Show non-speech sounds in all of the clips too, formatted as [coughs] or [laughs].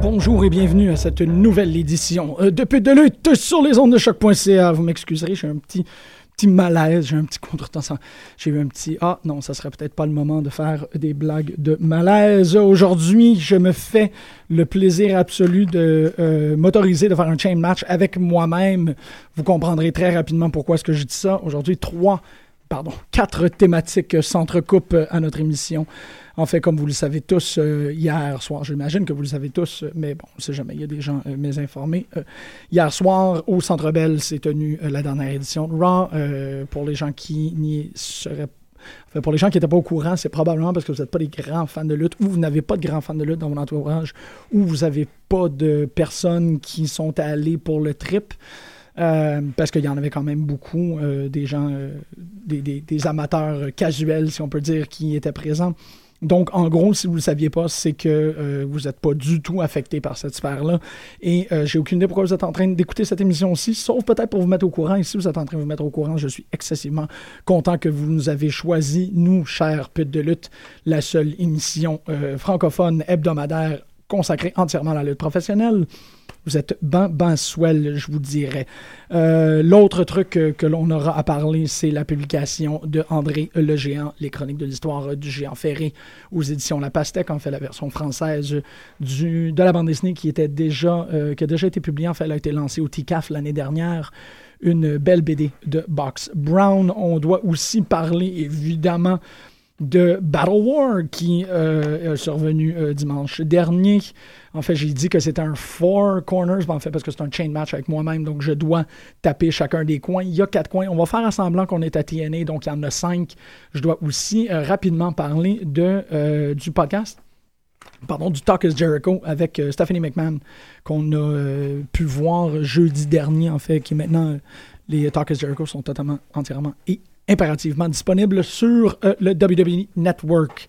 Bonjour et bienvenue à cette nouvelle édition euh, de de lutte sur les ondes de choc.ca. Vous m'excuserez, j'ai un petit petit malaise, j'ai un petit contretemps. J'ai eu un petit Ah non, ça serait peut-être pas le moment de faire des blagues de malaise. Aujourd'hui, je me fais le plaisir absolu de euh, m'autoriser de faire un chain match avec moi-même. Vous comprendrez très rapidement pourquoi est-ce que je dis ça. Aujourd'hui, trois, pardon, quatre thématiques s'entrecoupent à notre émission. En fait, comme vous le savez tous, euh, hier soir, j'imagine que vous le savez tous, mais bon, on ne sait jamais, il y a des gens euh, mésinformés. Euh, hier soir, au Centre Bell, s'est tenue la dernière édition de Raw. pour les gens qui n'y seraient Enfin, pour les gens qui n'étaient pas au courant, c'est probablement parce que vous n'êtes pas des grands fans de lutte ou vous n'avez pas de grands fans de lutte dans mon entourage ou vous n'avez pas de personnes qui sont allées pour le trip. parce qu'il y en avait quand même beaucoup, des gens, des, amateurs casuels, si on peut dire, qui étaient présents. Donc, en gros, si vous ne le saviez pas, c'est que euh, vous n'êtes pas du tout affecté par cette sphère-là. Et euh, j'ai aucune idée pourquoi vous êtes en train d'écouter cette émission aussi, sauf peut-être pour vous mettre au courant. Et si vous êtes en train de vous mettre au courant, je suis excessivement content que vous nous avez choisi, nous, chers putes de lutte, la seule émission euh, francophone hebdomadaire consacrée entièrement à la lutte professionnelle. Vous êtes ben, ben swell, je vous dirais. Euh, l'autre truc que, l'on aura à parler, c'est la publication de André Le Géant, les chroniques de l'histoire du géant ferré aux éditions La Pastèque, en fait, la version française du, de la bande dessinée qui, était déjà, euh, qui a déjà été publiée. En fait, elle a été lancée au TICAF l'année dernière une belle BD de Box Brown. On doit aussi parler évidemment de Battle War qui euh, est survenu euh, dimanche dernier. En fait, j'ai dit que c'était un four corners, en fait, parce que c'est un chain match avec moi-même, donc je dois taper chacun des coins. Il y a quatre coins. On va faire à semblant qu'on est à TNA, donc il y en a cinq. Je dois aussi euh, rapidement parler de, du podcast. Pardon, du Talk is Jericho avec Stephanie McMahon qu'on a pu voir jeudi dernier, en fait, qui maintenant, les Talk is Jericho sont totalement, entièrement et impérativement disponible sur euh, le WWE Network.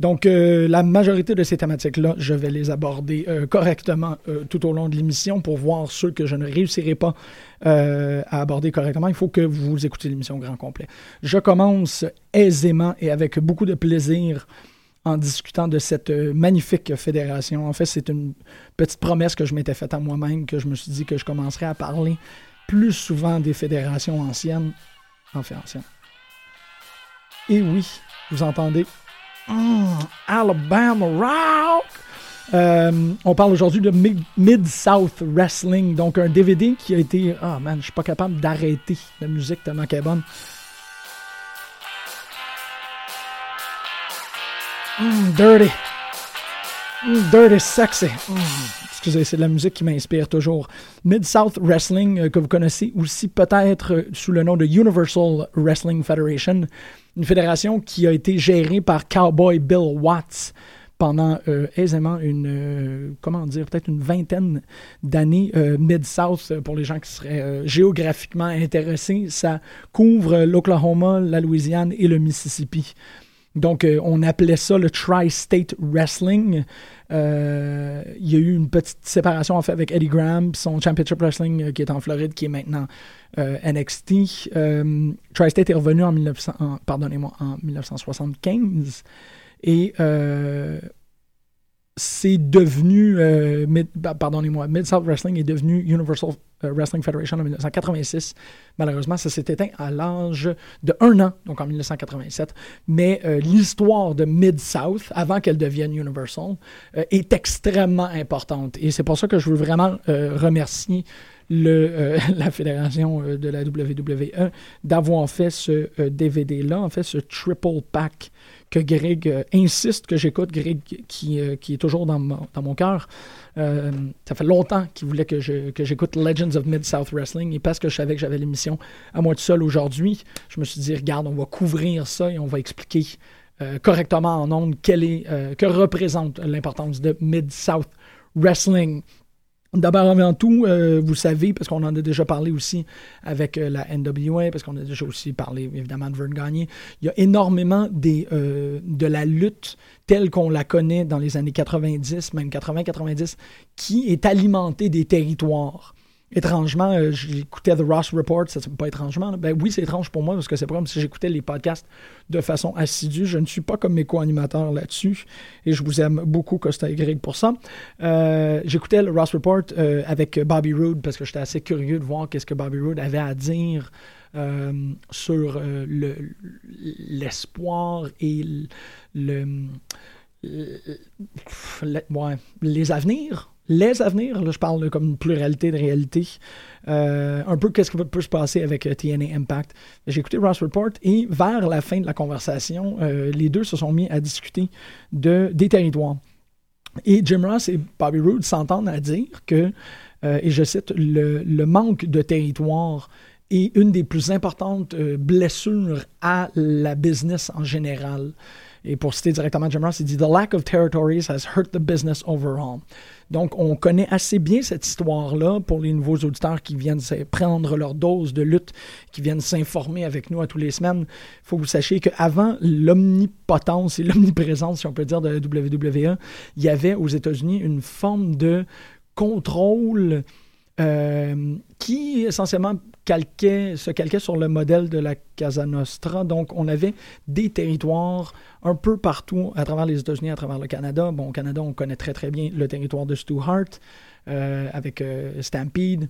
Donc, euh, la majorité de ces thématiques-là, je vais les aborder euh, correctement tout au long de l'émission pour voir ceux que je ne réussirai pas à aborder correctement. Il faut que vous écoutiez l'émission grand complet. Je commence aisément et avec beaucoup de plaisir en discutant de cette magnifique fédération. En fait, c'est une petite promesse que je m'étais faite à moi-même, que je me suis dit que je commencerais à parler plus souvent des fédérations anciennes. Anciennes. Et oui, vous entendez Mm, Alabama Rock. Euh, on parle aujourd'hui de Mid- Mid-South Wrestling, donc un DVD qui a été. Ah man, je suis pas capable d'arrêter la musique tellement qu'elle est bonne. Mm, dirty. Mm, dirty sexy. Excusez, c'est de la musique qui m'inspire toujours. Mid-South Wrestling, euh, que vous connaissez aussi peut-être euh, sous le nom de Universal Wrestling Federation, une fédération qui a été gérée par Cowboy Bill Watts pendant euh, aisément une, comment dire, peut-être une vingtaine d'années. Mid-South, pour les gens qui seraient géographiquement intéressés, ça couvre l'Oklahoma, la Louisiane et le Mississippi. Donc, euh, on appelait ça le Tri-State Wrestling. Euh, il y a eu une petite séparation en fait avec Eddie Graham, son Championship Wrestling euh, qui est en Floride, qui est maintenant NXT. Tri-State est revenu en, 1900 en- pardonnez-moi, en 1975 et c'est devenu, euh, pardonnez-moi, Mid-South Wrestling est devenu Universal euh, Wrestling Federation en 1986. Malheureusement, ça s'est éteint à l'âge de un an, donc en 1987. Mais euh, l'histoire de Mid-South, avant qu'elle devienne Universal, est extrêmement importante. Et c'est pour ça que je veux vraiment remercier le, [laughs] la fédération de la WWE d'avoir fait ce DVD-là, en fait, ce triple pack que Greg euh, insiste que j'écoute, Greg qui, euh, est toujours dans, mon- cœur. Euh, ça fait longtemps qu'il voulait que, j'écoute Legends of Mid-South Wrestling et parce que je savais que j'avais l'émission à moi tout seul aujourd'hui, je me suis dit, regarde, on va couvrir ça et on va expliquer correctement en ondes quelle que représente l'importance de Mid-South Wrestling. D'abord avant tout, euh, vous savez, parce qu'on en a déjà parlé aussi avec euh, la NWA, parce qu'on a déjà aussi parlé évidemment de Vern Gagné, il y a énormément euh, de la lutte telle qu'on la connaît dans les années 90, même 80-90, qui est alimentée des territoires. Étrangement, euh, j'écoutais The Ross Report, ça c'est pas étrangement. là. Ben oui, c'est étrange pour moi parce que c'est comme si j'écoutais les podcasts de façon assidue. Je ne suis pas comme mes co-animateurs là-dessus et je vous aime beaucoup, Costa et Greg, pour ça. Euh, j'écoutais le Ross Report euh, avec Bobby Roode parce que j'étais assez curieux de voir qu'est-ce que Bobby Roode avait à dire sur le- l'espoir et le, les avenirs. Les avenirs, là, je parle comme une pluralité de réalité. Euh, un peu qu'est-ce qui peut se passer avec euh, TNA Impact. J'ai écouté Ross Report et vers la fin de la conversation, euh, les deux se sont mis à discuter de, des territoires. Et Jim Ross et Bobby Roode s'entendent à dire que, et je cite, le, le manque de territoire est une des plus importantes blessures à la business en général. Et pour citer directement Jim Ross, il dit The lack of territories has hurt the business overall. Donc, on connaît assez bien cette histoire-là pour les nouveaux auditeurs qui viennent prendre leur dose de lutte, qui viennent s'informer avec nous à tous les semaines. Il faut que vous sachiez qu'avant l'omnipotence et l'omniprésence, si on peut dire, de la WWE, il y avait aux États-Unis une forme de contrôle euh, qui essentiellement calquait, se calquait sur le modèle de la Casa Nostra. Donc, on avait des territoires un peu partout à travers les États-Unis, à travers le Canada. Bon, au Canada, on connaît très très bien le territoire de Stu Hart euh, avec euh, Stampede.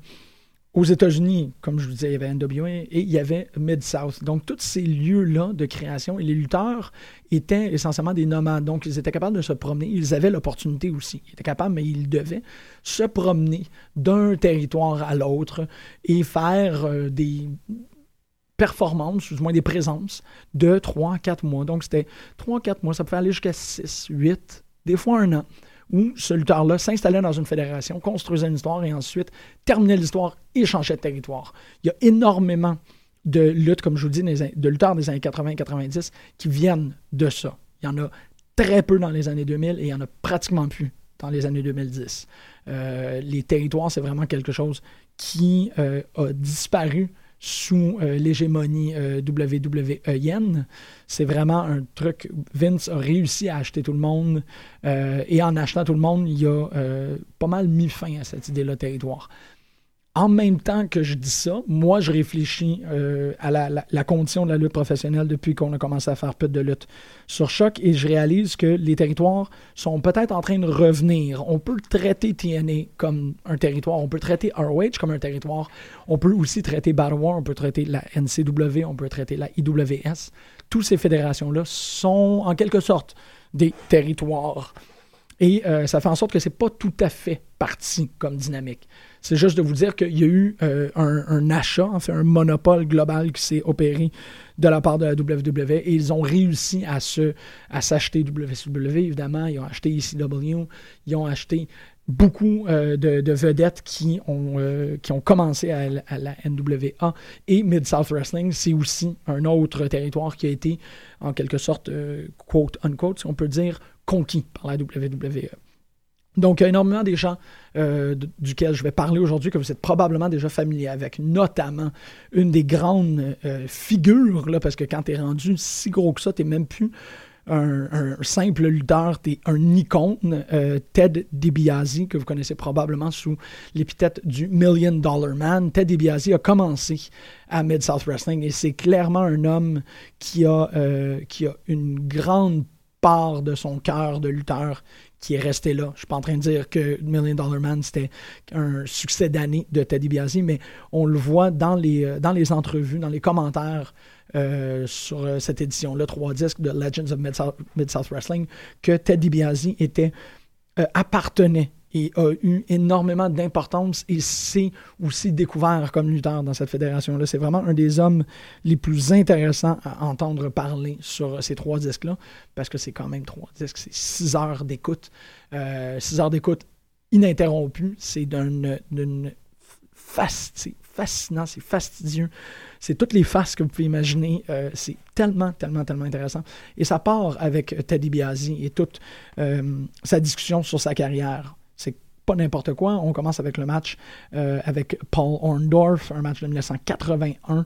Aux États-Unis, comme je vous disais, il y avait NWA et il y avait Mid-South. Donc, tous ces lieux-là de création, les lutteurs étaient essentiellement des nomades. Donc, ils étaient capables de se promener. Ils avaient l'opportunité aussi. Ils étaient capables, mais ils devaient se promener d'un territoire à l'autre et faire euh, des performances, ou du moins des présences, de 3-4 mois. Donc, c'était 3-4 mois. Ça pouvait aller jusqu'à 6, 8, des fois un an où ce lutteur-là s'installait dans une fédération, construisait une histoire et ensuite terminait l'histoire et changeait de territoire. Il y a énormément de luttes, comme je vous dis, de lutteurs des années 80-90 qui viennent de ça. Il y en a très peu dans les années 2000 et il y en a pratiquement plus dans les années 2010. Euh, les territoires, c'est vraiment quelque chose qui euh, a disparu sous euh, l'hégémonie euh, WWE C'est vraiment un truc. Vince a réussi à acheter tout le monde et en achetant tout le monde, il a pas mal mis fin à cette idée-là territoire en même temps que je dis ça, moi, je réfléchis euh, à la, condition de la lutte professionnelle depuis qu'on a commencé à faire peu de lutte sur choc et je réalise que les territoires sont peut-être en train de revenir. On peut traiter TNA comme un territoire, on peut traiter ROH comme un territoire, on peut aussi traiter Battle War, on peut traiter la NCW, on peut traiter la IWS. Toutes ces fédérations-là sont en quelque sorte des territoires. Et euh, ça fait en sorte que c'est pas tout à fait parti comme dynamique. C'est juste de vous dire qu'il y a eu euh, un, achat, en fait, un monopole global qui s'est opéré de la part de la WWE et ils ont réussi à se à s'acheter WCW, évidemment. Ils ont acheté ECW, ils ont acheté beaucoup euh, de, vedettes qui ont, euh, qui ont commencé à, la NWA et Mid-South Wrestling, c'est aussi un autre territoire qui a été, en quelque sorte, quote unquote, si on peut dire, conquis par la WWE. Donc, il y a énormément des gens euh, duquel je vais parler aujourd'hui, que vous êtes probablement déjà familier avec, notamment une des grandes euh, figures, là, parce que quand tu es rendu si gros que ça, tu même plus un, simple lutteur, tu es un icône, euh, Ted DiBiase, que vous connaissez probablement sous l'épithète du Million Dollar Man. Ted DiBiase a commencé à Mid-South Wrestling et c'est clairement un homme qui a, qui a une grande part de son cœur de lutteur qui est resté là. Je ne suis pas en train de dire que Million Dollar Man, c'était un succès d'année de Teddy Biasi, mais on le voit dans les, euh, dans les entrevues, dans les commentaires euh, sur euh, cette édition-là, trois disques de Legends of Mid-South Wrestling, que Teddy Biasi était, appartenait et a eu énormément d'importance et s'est aussi découvert comme lutteur dans cette fédération-là. C'est vraiment un des hommes les plus intéressants à entendre parler sur ces trois disques-là, parce que c'est quand même trois disques, c'est six heures d'écoute. Euh, six heures d'écoute ininterrompue, c'est d'une c'est fascinant, c'est fastidieux. C'est toutes les faces que vous pouvez imaginer. Euh, c'est tellement, tellement, tellement intéressant. Et ça part avec Teddy Biasi et toute euh, sa discussion sur sa carrière pas n'importe quoi. On commence avec le match euh, avec Paul Orndorff, un match de 1981,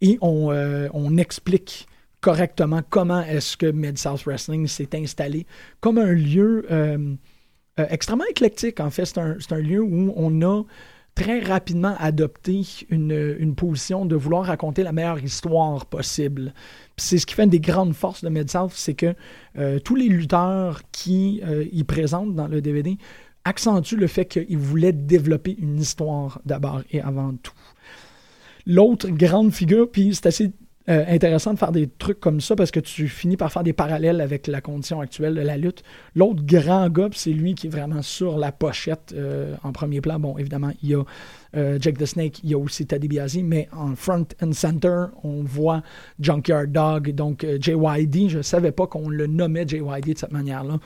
et euh, on, explique correctement comment est-ce que Mid-South Wrestling s'est installé comme un lieu euh, extrêmement éclectique. En fait, c'est un, un, lieu où on a très rapidement adopté une, une, position de vouloir raconter la meilleure histoire possible. C'est ce qui fait une des grandes forces de Mid-South, c'est que tous les lutteurs qui y présentent dans le DVD accentue le fait qu'il voulait développer une histoire d'abord et avant tout. L'autre grande figure, puis c'est assez euh, intéressant de faire des trucs comme ça parce que tu finis par faire des parallèles avec la condition actuelle de la lutte. L'autre grand gars, c'est lui qui est vraiment sur la pochette euh, en premier plan. Bon, évidemment, il y a euh, Jack the Snake, il y a aussi Teddy Biasi, mais en front and center, on voit Junkyard Dog, donc JYD. Je ne savais pas qu'on le nommait JYD de cette manière-là.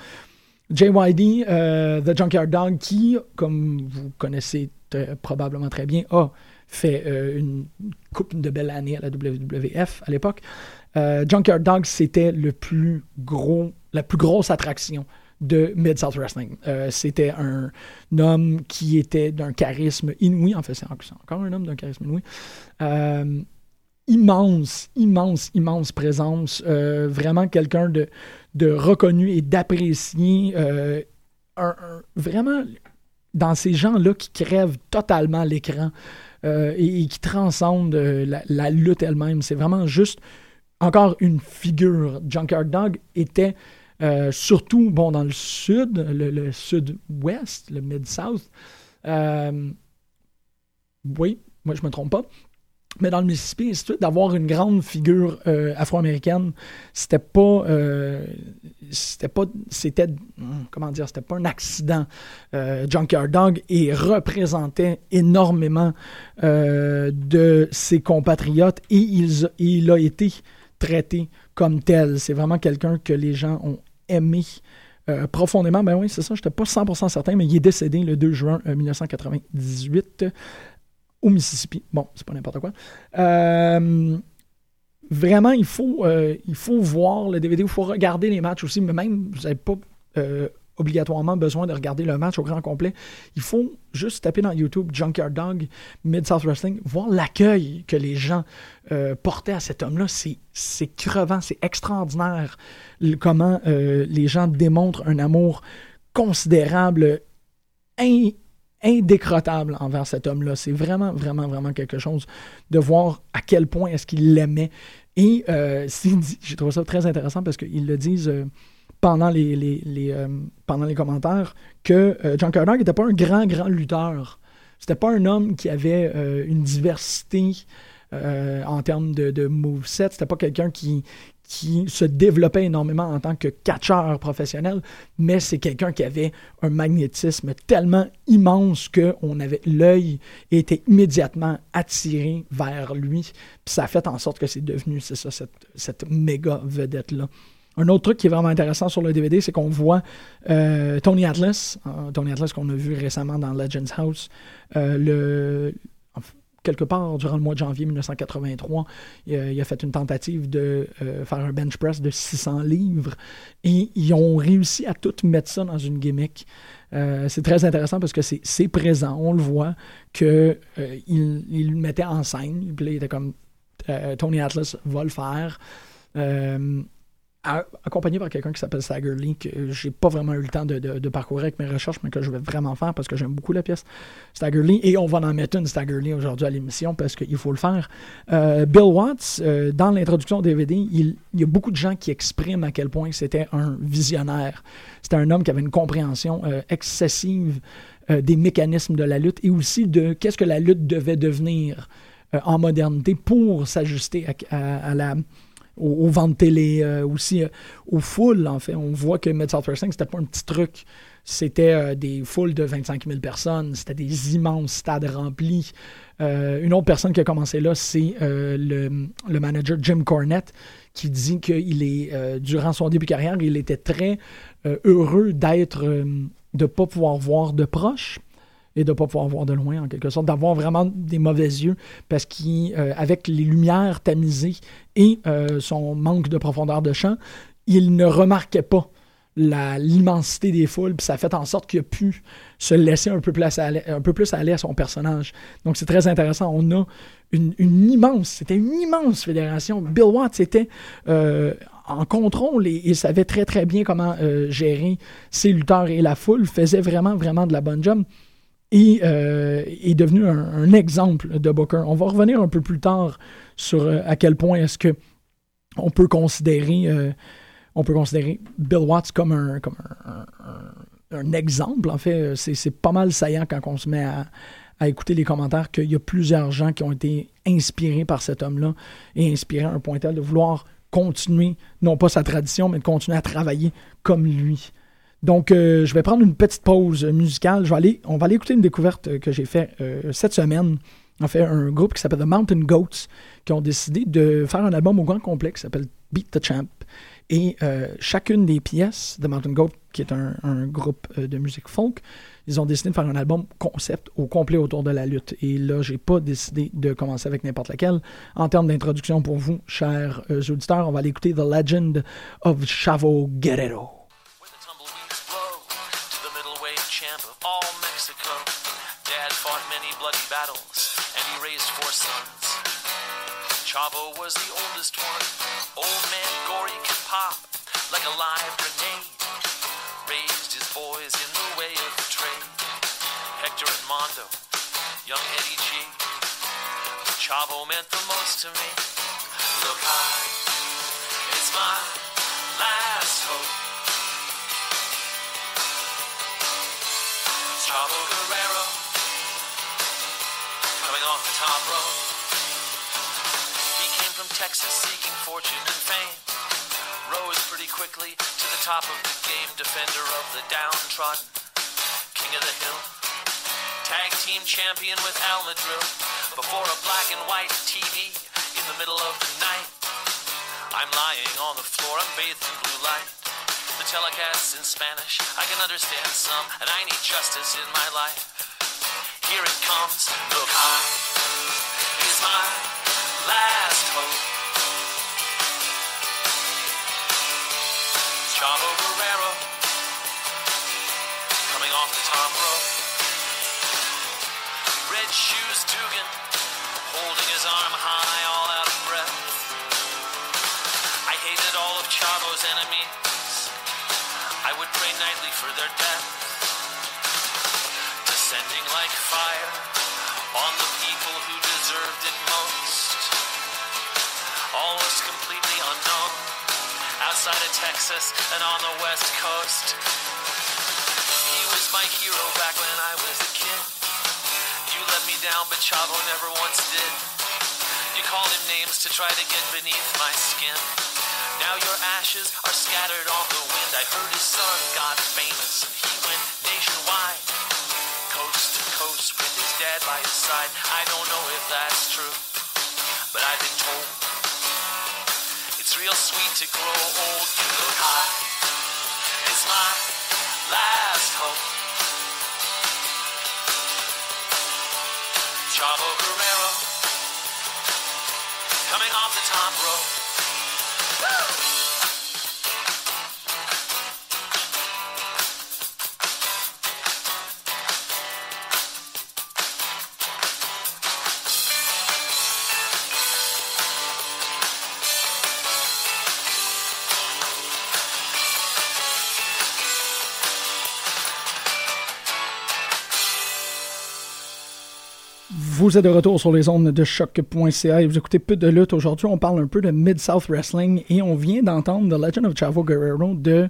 JYD, euh, The Junkyard Dog, qui, comme vous connaissez probablement très bien, a fait euh, une coupe de belles années à la WWF à l'époque. Euh, Junkyard Dog, c'était le plus gros, la plus grosse attraction de Mid-South Wrestling. c'était un, homme qui était d'un charisme inouï. En fait, c'est encore un homme d'un charisme inouï immense, immense, immense présence. Vraiment quelqu'un de, de, reconnu et d'apprécié. Euh, vraiment, dans ces gens-là qui crèvent totalement l'écran euh, et, qui transcendent la, lutte elle-même. C'est vraiment juste encore une figure. Junkyard Dog était surtout bon dans le sud, le, le sud-ouest, le mid-south. oui, moi je me trompe pas mais dans le Mississippi, d'avoir une grande figure euh, afro-américaine, c'était pas, euh, c'était pas, c'était, hmm, comment dire, c'était pas un accident. Euh, Junkyard Dog représentait énormément de ses compatriotes et il, il, a été traité comme tel. C'est vraiment quelqu'un que les gens ont aimé. profondément, ben oui, c'est ça, je n'étais pas 100% certain, mais il est décédé le 2 juin 1998 au Mississippi. Bon, c'est pas n'importe quoi. Euh, vraiment, il faut, euh, il faut voir le DVD, il faut regarder les matchs aussi, mais même, vous n'avez pas euh, obligatoirement besoin de regarder le match au grand complet. Il faut juste taper dans YouTube Junkyard Dog, Mid-South Wrestling, voir l'accueil que les gens portaient à cet homme-là. C'est, crevant, c'est extraordinaire comment les gens démontrent un amour considérable, in- indécrottable envers cet homme-là. C'est vraiment, vraiment, vraiment quelque chose de voir à quel point est-ce qu'il l'aimait. Et euh, [laughs] j'ai trouvé ça très intéressant parce qu'ils le disent euh, euh, pendant les commentaires que John Carter n'était pas un grand, grand lutteur. C'était pas un homme qui avait une diversité en termes de, de moveset. C'était pas quelqu'un qui, qui se développait énormément en tant que catcheur professionnel, mais c'est quelqu'un qui avait un magnétisme tellement immense que on avait l'œil était immédiatement attiré vers lui. Puis ça a fait en sorte que c'est devenu, c'est ça, cette, cette méga vedette-là. Un autre truc qui est vraiment intéressant sur le DVD, c'est qu'on voit euh, Tony Atlas, euh, Tony Atlas qu'on a vu récemment dans Legends House, euh, le, quelque part durant le mois de janvier 1983, il a, fait une tentative de euh, faire un bench press de 600 livres et ils ont réussi à tout mettre ça dans une gimmick. Euh, c'est très intéressant parce que c'est présent, on le voit, que euh, il, le mettait en scène, puis là, il était comme Tony Atlas va le faire. Accompagné par quelqu'un qui s'appelle Stagger Lee, que j'ai pas vraiment eu le temps de, parcourir avec mes recherches, mais que je vais vraiment faire parce que j'aime beaucoup la pièce Stagger Lee. Et on va en mettre une Stagger Lee aujourd'hui à l'émission parce qu'il faut le faire. Euh, Bill Watts, euh, dans l'introduction au DVD, il, y a beaucoup de gens qui expriment à quel point c'était un visionnaire. C'était un homme qui avait une compréhension euh, excessive des mécanismes de la lutte et aussi de qu'est-ce que la lutte devait devenir en modernité pour s'ajuster à la aux, aux ventes télé, euh, aussi euh, aux foules, en fait. On voit que Mid-South Wrestling, c'était pas un petit truc. C'était euh, des foules de 25 000 personnes. C'était des immenses stades remplis. Une autre personne qui a commencé là, c'est le, manager Jim Cornette, qui dit qu'il est, durant son début de carrière, il était très heureux d'être, de pas pouvoir voir de proche et de ne pas pouvoir voir de loin, en quelque sorte, d'avoir vraiment des mauvais yeux, parce qu'avec les lumières tamisées et euh, son manque de profondeur de champ, il ne remarquait pas l'immensité des foules, puis ça a fait en sorte qu'il a pu se laisser un peu un peu plus aller à son personnage. Donc c'est très intéressant. On a une, immense, c'était une immense fédération. Bill Watts était euh, en contrôle et il savait très très bien comment euh, gérer ses lutteurs et la foule, faisait vraiment vraiment de la bonne job et euh, est devenu un, exemple de Booker. On va revenir un peu plus tard sur euh, à quel point est-ce que on peut considérer euh, on peut considérer Bill Watts comme un comme un, exemple. En fait, c'est c'est pas mal saillant quand on se met à, à écouter les commentaires qu'il y a plusieurs gens qui ont été inspirés par cet homme-là et inspirés à un point tel de vouloir continuer, non pas sa tradition, mais de continuer à travailler comme lui. Donc, euh, je vais prendre une petite pause musicale. Je vais aller, on va aller écouter une découverte euh, que j'ai faite euh, cette semaine. En fait, un groupe qui s'appelle The Mountain Goats qui ont décidé de faire un album au grand complet qui s'appelle Beat the Champ. Et euh, chacune des pièces de Mountain Goat, qui est un, groupe euh, de musique folk, ils ont décidé de faire un album concept au complet autour de la lutte. Et là, j'ai pas décidé de commencer avec n'importe laquelle. En termes d'introduction pour vous, chers auditeurs, on va aller écouter The Legend of Chavo Guerrero. Bloody battles, and he raised four sons. Chavo was the oldest one. Old man Gory could pop like a live grenade. Raised his boys in the way of the trade. Hector and Mondo, young Eddie G. Chavo meant the most to me. Look high, it's my last hope. Chavo Guerrero off the top rope. He came from Texas seeking fortune and fame. Rose pretty quickly to the top of the game, defender of the downtrodden, king of the hill. Tag team champion with Al Madrill before a black and white TV in the middle of the night. I'm lying on the floor, I'm bathed in blue light. The telecast's in Spanish, I can understand some, and I need justice in my life. Here it comes, look high, is my last hope. Chavo Guerrero, Tom Rowe. Red shoes Dugan, holding his arm high, all out of breath. I hated all of Chavo's enemies. I would pray nightly for their death. Descending like fire on the people who deserved it most. Almost completely unknown outside of Texas and on the west coast. He was my hero back when I was a kid. You let me down, but Chavo never once did. You called him names to try to get beneath my skin. Now your ashes are scattered on the wind. I heard his son got famous and he went nationwide. Dad by his side. I don't know if that's true, but I've been told it's real sweet to grow old. You look high. It's my last hope. Chavo Guerrero coming off the top rope. Vous êtes de retour sur les ondes de choc.ca et vous écoutez peu de lutte. Aujourd'hui, on parle un peu de Mid-South Wrestling et on vient d'entendre The Legend of Chavo Guerrero de,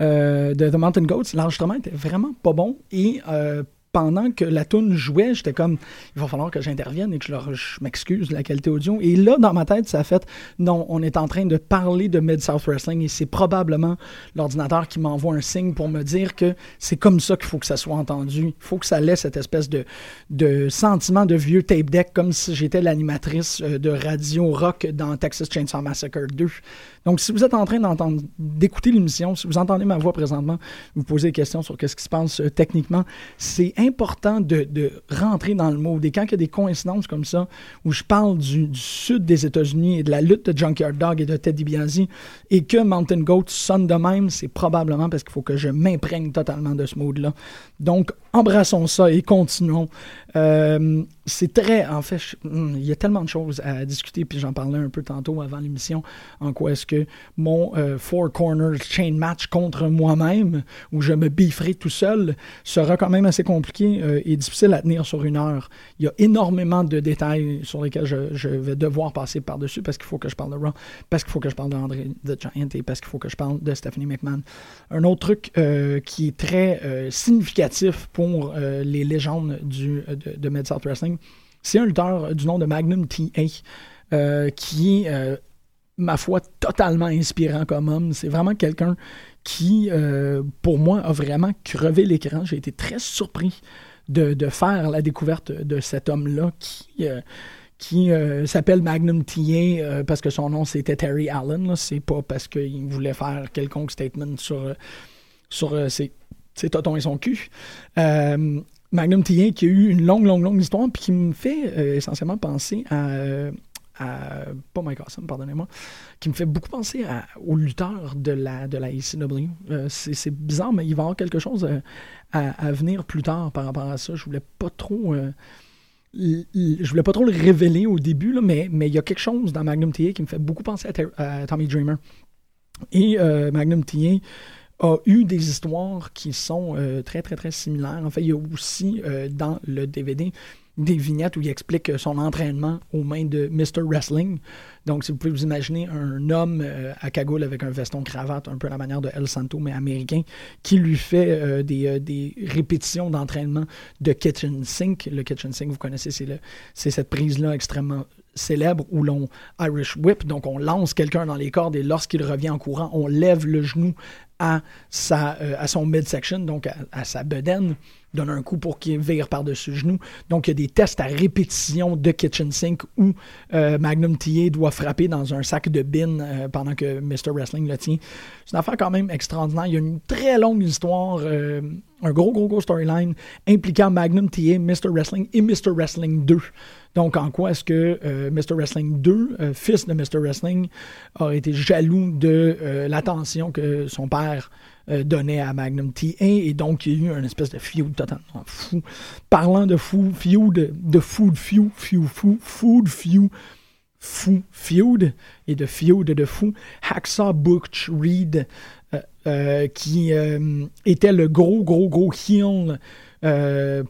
euh, The Mountain Goats. L'enregistrement était vraiment pas bon et euh, pendant que la tune jouait, j'étais comme, il va falloir que j'intervienne et que je, leur, je m'excuse de la qualité audio. Et là, dans ma tête, ça a fait, non, on est en train de parler de Mid-South Wrestling et c'est probablement l'ordinateur qui m'envoie un signe pour me dire que c'est comme ça qu'il faut que ça soit entendu. Il faut que ça laisse cette espèce de, de sentiment de vieux tape deck, comme si j'étais l'animatrice euh, de radio rock dans Texas Chainsaw Massacre 2. Donc, si vous êtes en train d'écouter l'émission, si vous entendez ma voix présentement, vous posez des questions sur ce qui se passe euh, techniquement, c'est important de, rentrer dans le mode. Et quand il y a des coïncidences comme ça, où je parle du, sud des États-Unis et de la lutte de Junkyard Dog et de Ted DiBiase, et que Mountain Goat sonne de même, c'est probablement parce qu'il faut que je m'imprègne totalement de ce mode-là. Donc, embrassons ça et continuons. Euh, c'est très, en fait, hmm, il y a tellement de choses à discuter, puis j'en parlais un peu tantôt avant l'émission, en quoi est-ce mon euh, Four Corners Chain Match contre moi-même, où je me bifferai tout seul, sera quand même assez compliqué euh, et difficile à tenir sur une heure. Il y a énormément de détails sur lesquels je, vais devoir passer par-dessus parce qu'il faut que je parle de Raw, parce qu'il faut que je parle d'André the Giant et parce qu'il faut que je parle de Stephanie McMahon. Un autre truc euh, qui est très significatif pour les légendes du, de, de Wrestling, c'est un lutteur du nom de Magnum TA qui est, ma foi, totalement inspirant comme homme. C'est vraiment quelqu'un qui, euh, pour moi, a vraiment crevé l'écran. J'ai été très surpris de, faire la découverte de cet homme-là qui euh, euh, s'appelle Magnum euh, parce que son nom c'était Terry Allen. C'est pas parce qu'il voulait faire quelconque statement sur, ses, ses et son cul. Magnum TA qui a eu une longue, longue, longue histoire puis qui me fait essentiellement penser à, Pas Mike Awesome, pardonnez-moi. Qui me fait beaucoup penser à, aux lutteurs de la, de la. Euh, c'est, bizarre, mais il va y avoir quelque chose euh, à, venir plus tard par rapport à ça. Je voulais pas trop. Euh, je voulais pas trop le révéler au début, là, mais il y a quelque chose dans Magnum TA qui me fait beaucoup penser à, Tommy Dreamer. Et Magnum TA a eu des histoires qui sont très, très, très similaires. En fait, il y a aussi dans le DVD des vignettes où il explique son entraînement aux mains de Mr. Wrestling. Donc, si vous pouvez vous imaginer un homme euh, à cagoule avec un veston cravate, un peu à la manière de El Santo, mais américain, qui lui fait euh, des, euh, des, répétitions d'entraînement de kitchen sink. Le kitchen sink, vous connaissez, c'est cette prise-là extrêmement célèbre où l'on Irish whip, donc on lance quelqu'un dans les cordes et lorsqu'il revient en courant, on lève le genou à, sa, euh, à son midsection, donc à, sa bedaine donne un coup pour qu'il vire par-dessus le genou. Donc, il y a des tests à répétition de kitchen sink où euh, Magnum TA doit frapper dans un sac de bin euh, pendant que Mr. Wrestling le tient. C'est une affaire quand même extraordinaire. Il y a une très longue histoire, un gros, gros, gros storyline impliquant Magnum TA, Mr. Wrestling et Mr. Wrestling 2. Donc, en quoi est-ce que euh, Mr. Wrestling 2, euh, fils de Mr. Wrestling, a été jaloux de euh, l'attention que son père donnait à Magnum TA. Et donc, il y a eu une espèce de feud totalement fou. Parlant de fou, feud, de food feud, feud, fou, food feud, fou feud et de feud de fou. Hacksaw Butch Reed, euh, euh, qui euh, était le gros, gros, gros heel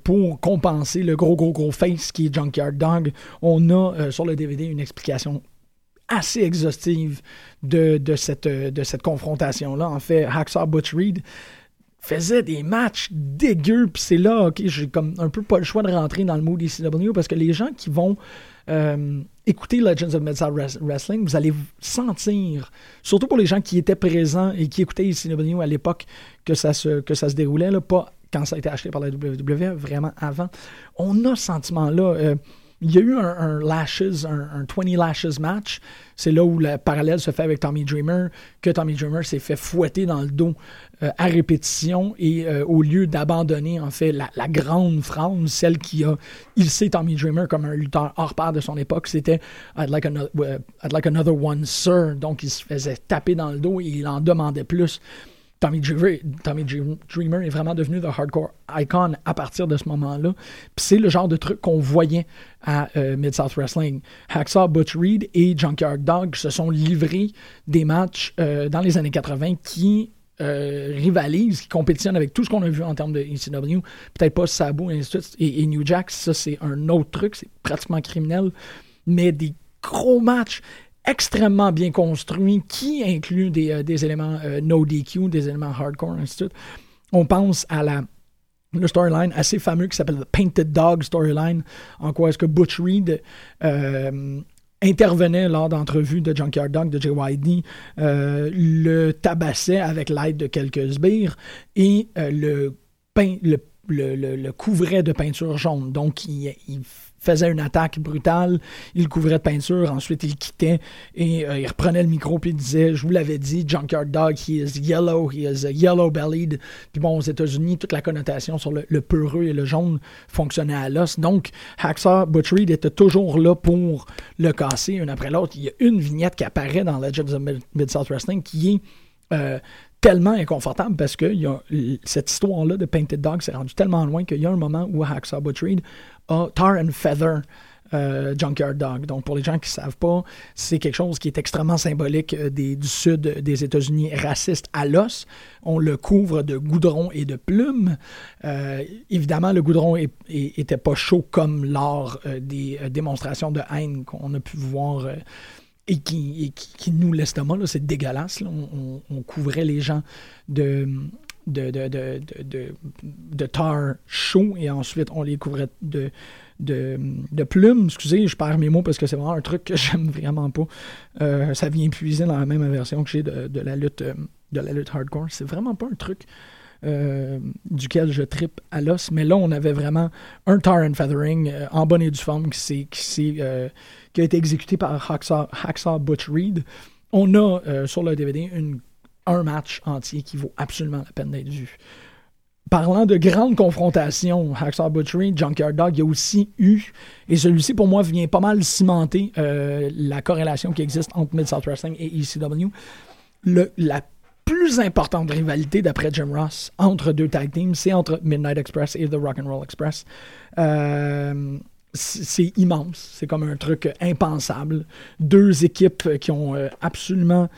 pour compenser le gros, gros, gros face qui est Junkyard Dog. On a sur le DVD une explication assez exhaustive de, de cette, de cette confrontation-là. En fait, Hacksaw Butch Reed faisait des matchs dégueux, puis c'est là, ok, j'ai comme un peu pas le choix de rentrer dans le mood ECW parce que les gens qui vont euh, écouter Legends of Wres- Wrestling, vous allez sentir, surtout pour les gens qui étaient présents et qui écoutaient ECW à l'époque que ça se, que ça se déroulait, là, pas quand ça a été acheté par la WWE, vraiment avant, on a ce sentiment-là. euh, il y a eu un, Lashes, un, un 20 Lashes match. C'est là où le parallèle se fait avec Tommy Dreamer, que Tommy Dreamer s'est fait fouetter dans le dos euh, à répétition et euh, au lieu d'abandonner en fait la, grande phrase, celle qui a illustré Tommy Dreamer comme un lutteur hors pair de son époque, c'était I'd like, another, uh, I'd like another one, sir. Donc il se faisait taper dans le dos et il en demandait plus. Tommy Dreamer, est vraiment devenu the hardcore icon à partir de ce moment-là. C'est le genre de truc qu'on voyait à euh, Mid-South Wrestling. Hacksaw Butch Reed et Junkyard Dog se sont livrés des matchs euh, dans les années 80 qui euh, rivalisent, qui compétitionnent avec tout ce qu'on a vu en termes de ECW. Peut-être pas Sabu et, et New Jack, ça c'est un autre truc, c'est pratiquement criminel, mais des gros matchs extrêmement bien construits qui incluent des, euh, des éléments euh, no DQ, des éléments hardcore, ainsi de. On pense à la le storyline assez fameux qui s'appelle The Painted Dog Storyline, en quoi est-ce que Butch Reed euh, intervenait lors d'entrevues de Junkyard Dog, de JYD, le tabassait avec l'aide de quelques sbires et le, peint, le, couvrait de peinture jaune. Donc, il faisait une attaque brutale, il couvrait de peinture, ensuite il quittait et euh, il reprenait le micro puis il disait, je vous l'avais dit, Junkyard Dog, he is yellow, he is yellow bellied. Puis bon, aux États-Unis, toute la connotation sur le, peureux et le jaune fonctionnait à l'os. Donc, Hacksaw Butch Reed était toujours là pour le casser, une après l'autre. Il y a une vignette qui apparaît dans Legends of Mid- Mid-South Wrestling qui est euh, tellement inconfortable parce que y a, cette histoire-là de Painted Dog s'est rendue tellement loin qu'il y a un moment où Hacksaw Butch a Tar and Feather euh, Junkyard Dog. Donc, pour les gens qui ne savent pas, c'est quelque chose qui est extrêmement symbolique euh, des, du sud des États-Unis, raciste à l'os. On le couvre de goudron et de plumes. Euh, évidemment, le goudron n'était pas chaud comme lors des démonstrations de haine qu'on a pu voir et qui, et qui, qui noue l'estomac. C'est dégueulasse. On, couvrait les gens de, de, de, de, de, tar chaud et ensuite on les couvrait de, de, de plumes. Excusez, je perds mes mots parce que c'est vraiment un truc que [laughs] j'aime vraiment pas. Euh, ça vient puiser dans la même version que j'ai de, de la lutte euh, de la lutte hardcore. C'est vraiment pas un truc euh, duquel je tripe à l'os. Mais là, on avait vraiment un tar and feathering euh, en bonne et due forme qui, qui, euh, qui a été exécuté par Hacksaw, Butch Reed. On a euh, sur le DVD un match entier qui vaut absolument la peine d'être vu. Parlant de grandes confrontations, Hacksaw Butch Reed, Junkyard Dog, il y a aussi eu, et celui-ci pour moi vient pas mal cimenter la corrélation qui existe entre Mid-South Wrestling et ECW. Le, la plus importante rivalité d'après Jim Ross entre deux tag teams, c'est entre Midnight Express et The Rock'n'Roll Express. Euh, c'est immense, c'est comme un truc impensable. Deux équipes qui ont euh, absolument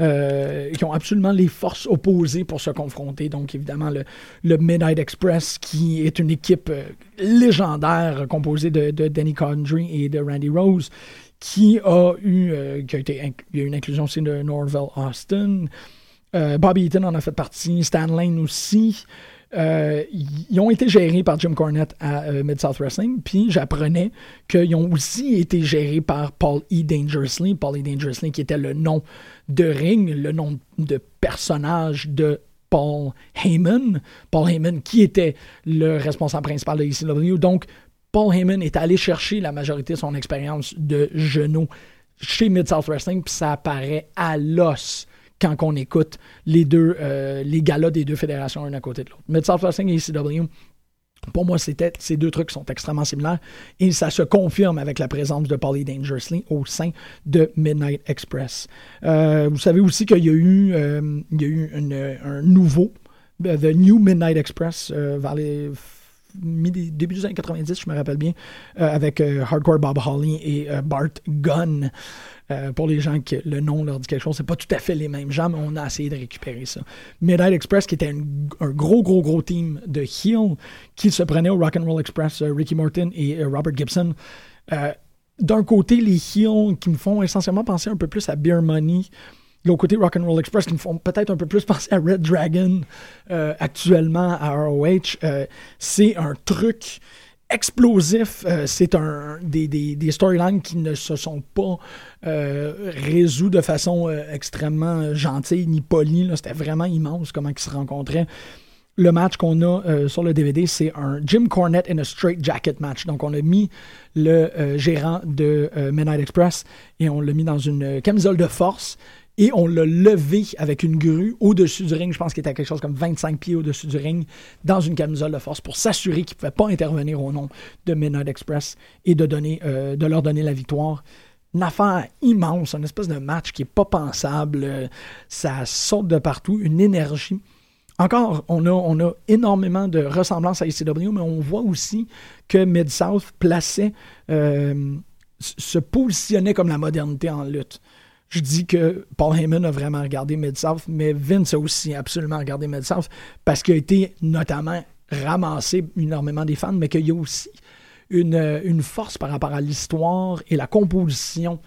euh, qui ont absolument les forces opposées pour se confronter. Donc, évidemment, le, Midnight Express, qui est une équipe légendaire composée de, Danny Condry et de Randy Rose, qui a eu, qui a eu une inclusion aussi de Norville Austin. Euh, Bobby Eaton en a fait partie, Stan Lane aussi. Euh, ils ont été gérés par Jim Cornette à euh, Mid-South Wrestling, puis j'apprenais qu'ils ont aussi été gérés par Paul E. Dangerously. Paul E. Dangerously, qui était le nom de ring, le nom de personnage de Paul Heyman. Paul Heyman, qui était le responsable principal de ECW. Donc, Paul Heyman est allé chercher la majorité de son expérience de genou chez Mid-South Wrestling, puis ça apparaît à l'os quand on écoute les deux, euh, galas des deux fédérations un à côté de l'autre. Mid-South Wrestling et ECW, Pour moi, c'était ces deux trucs sont extrêmement similaires et ça se confirme avec la présence de Polly Dangerously au sein de Midnight Express. Euh, vous savez aussi qu'il y a eu, euh, un nouveau, The New Midnight Express, vers les début des années 90, je me rappelle bien, euh, avec euh, Hardcore Bob Holly et euh, Bart Gunn. Pour les gens que le nom leur dit quelque chose, c'est pas tout à fait les mêmes gens, mais on a essayé de récupérer ça. Midnight Express, qui était un gros, gros, gros team de heel qui se prenait au Rock'n'Roll Express, Ricky Morton et Robert Gibson. D'un côté, les heels qui me font essentiellement penser un peu plus à Beer Money. L'autre côté, Rock'n'Roll Express qui me font peut-être un peu plus [laughs] penser à Red Dragon euh, actuellement à ROH. Euh, c'est un truc explosif. Euh, c'est un des, des, storylines qui ne se sont pas résous de façon extrêmement gentille ni polie. C'était vraiment immense comment ils se rencontraient. Le match qu'on a sur le DVD, c'est un Jim Cornette in a straight jacket match. Donc, on a mis le gérant de Midnight Express et on l'a mis dans une camisole de force et on l'a levé avec une grue au-dessus du ring. Je pense qu'il était à quelque chose comme 25 pieds au-dessus du ring dans une camisole de force pour s'assurer qu'il ne pouvait pas intervenir au nom de Midnight Express et de, donner, euh, de leur donner la victoire. Une affaire immense, une espèce de match qui n'est pas pensable. ça saute de partout, une énergie. Encore, on a, on a énormément de ressemblances à ICW, mais on voit aussi que Mid-South plaçait, euh, se positionnait comme la modernité en lutte. Je dis que Paul Heyman a vraiment regardé Mid-South, mais Vince a aussi absolument regardé Mid-South parce qu'il a été notamment ramassé énormément des fans, mais qu'il y a aussi une, euh, une force par rapport à l'histoire et la composition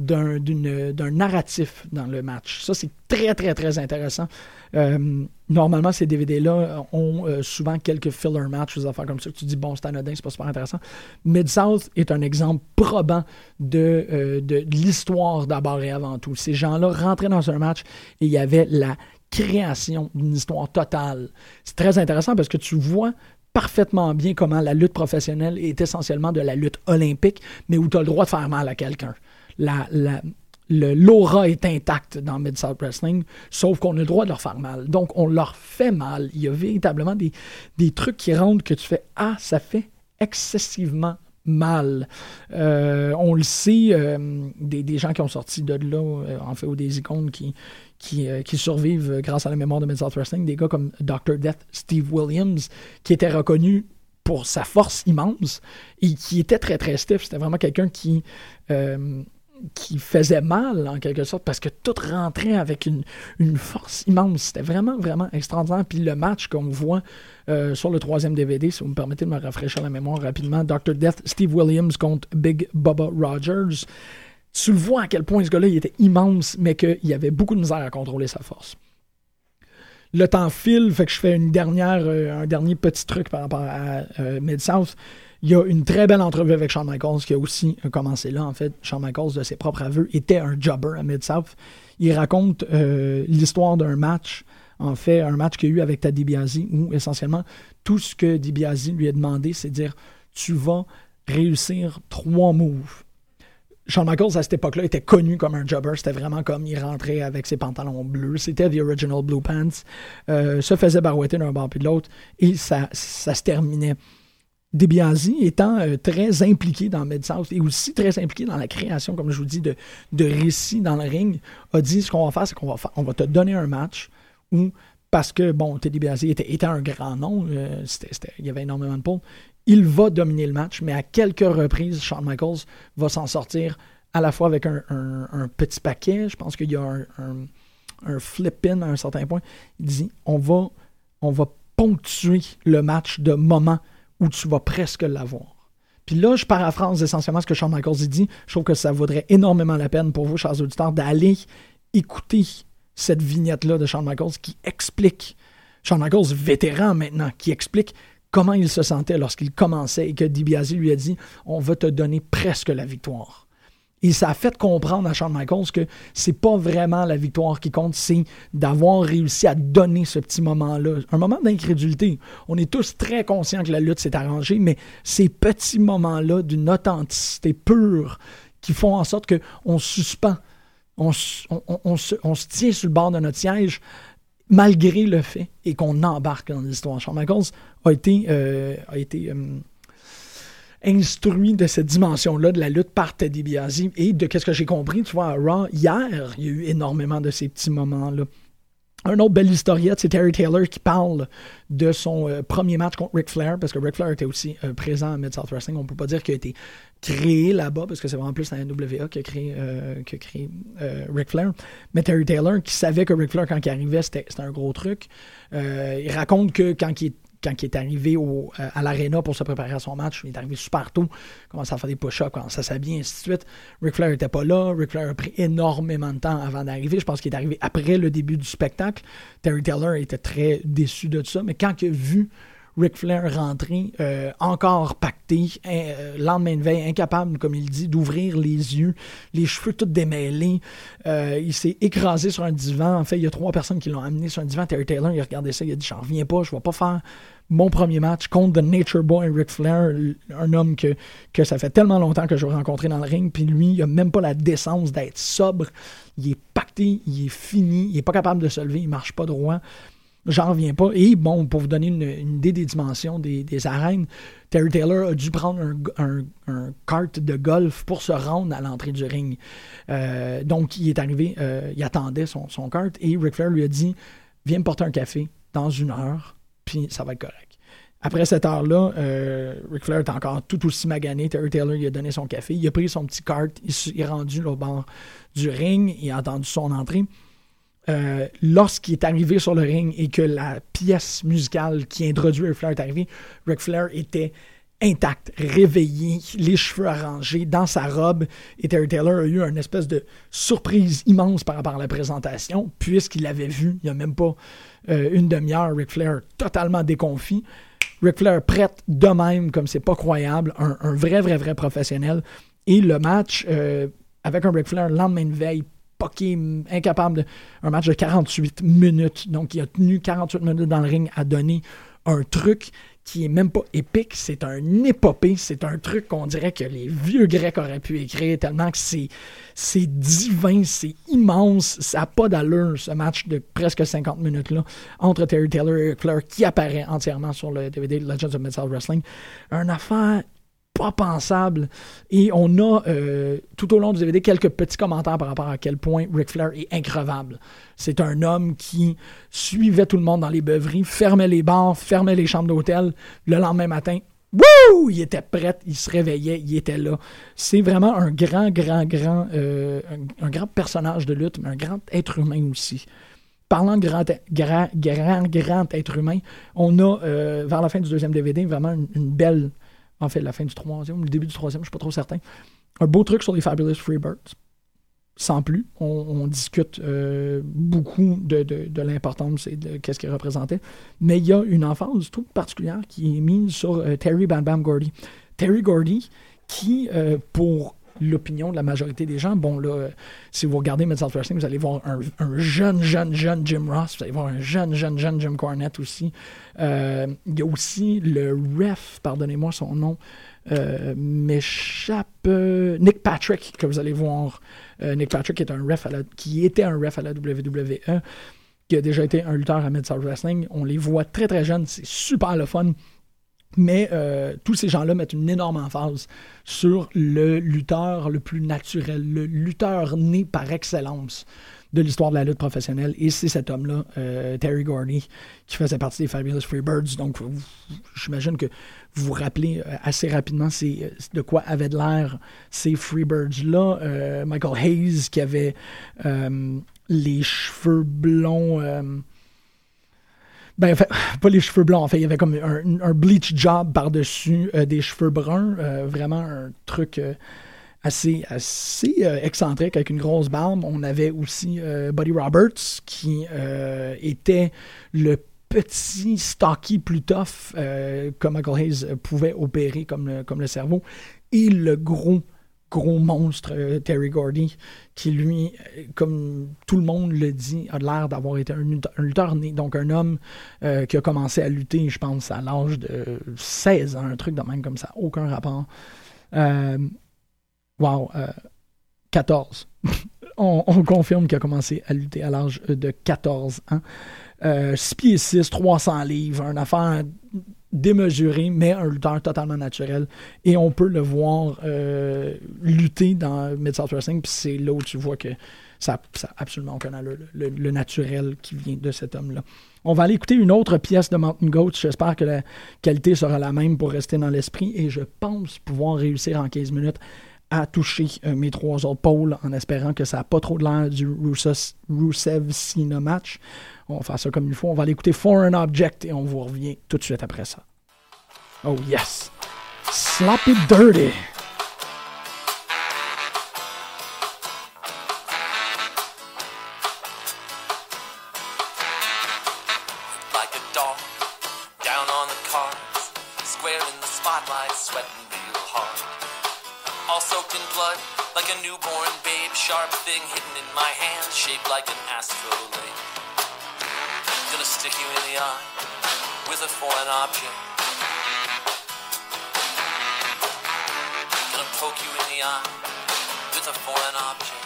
d'un narratif dans le match. Ça, c'est très, très, très intéressant. Euh, normalement, ces DVD-là ont euh, souvent quelques filler matchs, des affaires comme ça, que tu dis, bon, c'est anodin, c'est pas super intéressant. Mid-South est un exemple probant de, euh, de l'histoire d'abord et avant tout. Ces gens-là rentraient dans un match et il y avait la création d'une histoire totale. C'est très intéressant parce que tu vois parfaitement bien comment la lutte professionnelle est essentiellement de la lutte olympique, mais où tu as le droit de faire mal à quelqu'un. La, l'aura est intacte dans Mid-South Wrestling, sauf qu'on a le droit de leur faire mal. Donc, on leur fait mal. Il y a véritablement des, des trucs qui rendent que tu fais Ah, ça fait excessivement mal. Euh, on le sait, euh, des, des gens qui ont sorti de là, euh, en fait, ou des icônes qui, qui, qui survivent grâce à la mémoire de Mid-South Wrestling, des gars comme Dr. Death, Steve Williams, qui était reconnu pour sa force immense et qui était très très stiff. C'était vraiment quelqu'un qui, qui faisait mal en quelque sorte parce que tout rentrait avec une, force immense. C'était vraiment vraiment extraordinaire. Puis le match qu'on voit euh, sur le troisième DVD, si vous me permettez de me rafraîchir la mémoire rapidement, Dr. Death, Steve Williams contre Big Bubba Rogers. Tu le vois à quel point ce gars-là il était immense, mais qu'il avait beaucoup de misère à contrôler sa force le temps file, fait que je fais euh, un dernier petit truc par rapport à euh, Mid-South. Il y a une très belle entrevue avec Shawn Michaels qui a aussi commencé là. En fait, Shawn Michaels, de ses propres aveux, était un jobber à Mid-South. Il raconte euh, l'histoire d'un match, en fait, un match qu'il y a eu avec DiBiase, où essentiellement, tout ce que DiBiase lui a demandé, c'est de dire tu vas réussir trois moves. Shawn Michaels, à cette époque-là, était connu comme un jobber. C'était vraiment comme il rentrait avec ses pantalons bleus. C'était The Original Blue Pants. Euh, se faisait barouetter d'un bord puis de l'autre. Et ça, ça se terminait. DiBiase étant euh, très impliqué dans Mid-South et aussi très impliqué dans la création, comme je vous dis, de, de récits dans le ring, a dit ce qu'on va faire, c'est qu'on va, on va te donner un match où, parce que, bon, Teddy DiBiase était, était un grand nom, euh, il y avait énormément de pôles, il va dominer le match, mais à quelques reprises, Shawn Michaels va s'en sortir à la fois avec un, un- petit paquet, je pense qu'il y a un flip-in à un certain point. Il dit on va, on va ponctuer le match de moments où tu vas presque l'avoir. Puis là, je paraphrase essentiellement ce que Shawn Michaels dit. Je trouve que ça vaudrait énormément la peine pour vous, chers auditeurs, d'aller écouter cette vignette-là de Shawn Michaels qui explique, Shawn Michaels vétéran maintenant, qui explique comment il se sentait lorsqu'il commençait et que DiBiase lui a dit on va te donner presque la victoire. Et ça a fait comprendre à Shawn Michaels que c'est pas vraiment la victoire qui compte, c'est d'avoir réussi à donner ce petit moment-là. Un moment d'incrédulité. On est tous très conscients que la lutte s'est arrangée, mais ces petits moments-là d'une authenticité pure qui font en sorte qu'on suspend, on, on- on se tient sur le bord de notre siège malgré le fait et qu'on embarque dans l'histoire. Shawn Michaels a été, euh, a été euh, instruit de cette dimension-là de la lutte par Teddy Biasi et de qu'est-ce que j'ai compris, tu vois, à Raw, hier, il y a eu énormément de ces petits moments-là. Un autre belle historiette, c'est Terry Taylor qui parle de son euh, premier match contre Ric Flair, parce que Ric Flair était aussi euh, présent à Mid-South Wrestling. On peut pas dire qu'il a été créé là-bas, parce que c'est vraiment plus la NWA qui a créé, euh, qui a créé Ric Flair. Mais Terry Taylor, qui savait que Ric Flair, quand il arrivait, c'était un gros truc, il raconte que quand il est quand il est arrivé au, euh, à l'aréna pour se préparer à son match, il est arrivé super tôt, commençait à faire des push-ups, commençait à s'habiller, ainsi de suite. Ric Flair n'était pas là. Ric Flair a pris énormément de temps avant d'arriver. Je pense qu'il est arrivé après le début du spectacle. Terry Taylor était très déçu de ça, mais quand il a vu Ric Flair rentrer euh, encore pacté, euh, lendemain de veille, incapable, comme il dit, d'ouvrir les yeux, les cheveux tout démêlés. Euh, il s'est écrasé sur un divan. En fait, il y a trois personnes qui l'ont amené sur un divan. Terry Taylor, il a regardé ça, il a dit J'en reviens pas, je vais pas faire mon premier match contre The Nature Boy Ric Flair, un homme que, ça fait tellement longtemps que je veux rencontrer dans le ring, puis lui, il a même pas la décence d'être sobre. Il est pacté, il est fini, il est pas capable de se lever, il marche pas droit. J'en reviens pas. Et bon, pour vous donner une, idée des dimensions des, arènes, Terry Taylor a dû prendre un, un, de golf pour se rendre à l'entrée du ring. Euh, donc, il est arrivé, euh, il attendait son, son et Ric Flair lui a dit Viens me porter un café dans une heure, puis ça va être correct. Après cette heure-là, euh, Ric Flair est encore tout aussi magané. Terry Taylor lui a donné son café. Il a pris son petit kart, il est rendu au bord du ring, il a attendu son entrée. Euh, lorsqu'il est arrivé sur le ring et que la pièce musicale qui introduit Ric Flair est arrivée, Ric Flair était intact, réveillé, les cheveux arrangés, dans sa robe. Et Terry Taylor a eu une espèce de surprise immense par rapport à la présentation, puisqu'il avait vu, il n'y a même pas euh, une demi-heure, Ric Flair totalement déconfit. Ric Flair prête de même, comme c'est pas croyable, un, vrai, vrai, vrai professionnel. Et le match, euh, avec un Ric Flair, le lendemain de veille, poqué, incapable de. Un match de 48 minutes. Donc, il a tenu 48 minutes dans le ring à donner un truc qui est même pas épique, c'est un épopée, c'est un truc qu'on dirait que les vieux Grecs auraient pu écrire tellement que c'est c'est divin, c'est immense, ça n'a pas d'allure ce match de presque 50 minutes là entre Terry Taylor et Flair qui apparaît entièrement sur le DVD Legends of Mid-South Wrestling. Un affaire pas pensable. Et on a euh, tout au long du DVD quelques petits commentaires par rapport à quel point Ric Flair est increvable. C'est un homme qui suivait tout le monde dans les beuveries, fermait les bars, fermait les chambres d'hôtel. Le lendemain matin, wouh, il était prêt, il se réveillait, il était là. C'est vraiment un grand, grand, grand, euh, un, grand personnage de lutte, mais un grand être humain aussi parlant de grand, grand, grand, grand être humain, on a, euh, vers la fin du deuxième DVD, vraiment une belle, en fait, la fin du troisième, le début du troisième, je suis pas trop certain, un beau truc sur les Fabulous Freebirds. Sans plus, on, discute euh, beaucoup de, de, l'importance et de qu'est-ce qu'il représentait. Mais il y a une emphase toute particulière qui est mise sur euh, Terry Bam Bam Gordy. Terry Gordy, qui, euh, pour l'opinion de la majorité des gens. Bon, là, si vous regardez Mid-South Wrestling, vous allez voir un, un jeune, jeune, jeune Jim Ross. Vous allez voir un jeune, jeune, jeune Jim Cornette aussi. Euh, Il y a aussi le ref, pardonnez-moi son nom, euh, m'échappe. euh, Nick Patrick, que vous allez voir. Nick Patrick est un ref à la- qui était un ref à la WWE, qui a déjà été un lutteur à Mid-South Wrestling. On les voit très, très jeunes. C'est super le fun. Mais euh, tous ces gens-là mettent une énorme emphase sur le lutteur le plus naturel, le lutteur né par excellence de l'histoire de la lutte professionnelle. Et c'est cet homme-là, euh, Terry Gordy, qui faisait partie des Fabulous Freebirds. Donc, j'imagine que vous vous rappelez euh, assez rapidement de quoi avaient de l'air ces Freebirds-là. Michael Hayes, qui avait les cheveux blonds. Ben, pas les cheveux blancs, en fait, il y avait comme un, bleach job par-dessus euh, des cheveux bruns. euh, vraiment un truc euh, assez, assez excentrique avec une grosse barbe. On avait aussi Buddy Roberts qui était le petit, stocky, plus tough que Michael Hayes pouvait opérer comme comme le cerveau. Et le gros, gros monstre euh, Terry Gordy qui, lui, euh, comme tout le monde le dit, a l'air d'avoir été un, un lutteur né. Donc, un homme euh, qui a commencé à lutter, je pense, à l'âge de 16 ans, un truc de même comme ça, aucun rapport. Euh, wow, euh, 14. [laughs] on, on confirme qu'il a commencé à lutter à l'âge de 14 ans. Euh, 6 pieds 6, 300 livres, une affaire démesurée, mais un lutteur totalement naturel. Et on peut le voir euh, lutter dans Mid-South Wrestling, puis c'est là où tu vois que ça n'a absolument aucun le, naturel qui vient de cet homme-là. On va aller écouter une autre pièce de Mountain Goats. J'espère que la qualité sera la même pour rester dans l'esprit et je pense pouvoir réussir en 15 minutes à toucher euh, mes trois autres pôles en espérant que ça n'a pas trop de l'air du Rusev- Rusev Cena match. On va faire ça comme il faut. On va aller écouter Foreign Object et on vous revient tout de suite après ça. Oh yes! Sloppy Dirty! like a newborn babe, sharp thing hidden in my hand, shaped like an astrolabe. Stick you in the eye with a foreign object. Gonna poke you in the eye with a foreign object.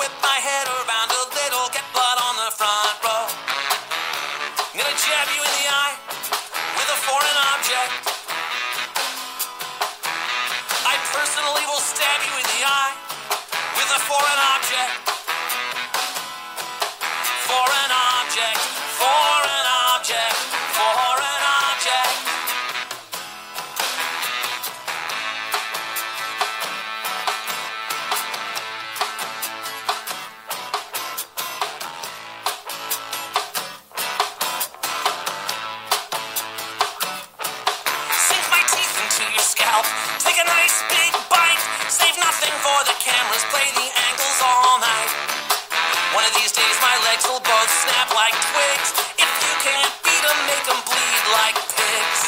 Hand into. Take a nice big bite. Save nothing for the cameras. Play the angles all night. One of these days my legs will both snap like twigs. If you can't beat 'em, make 'em bleed like pigs.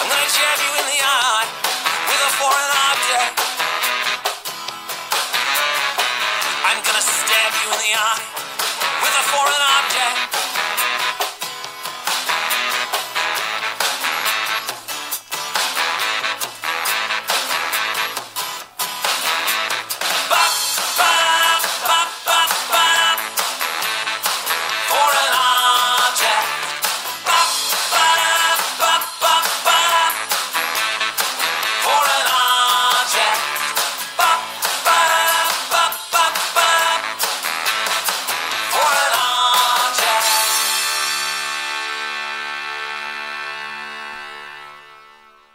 I'm gonna jab you in the eye with a foreign object. I'm gonna stab you in the eye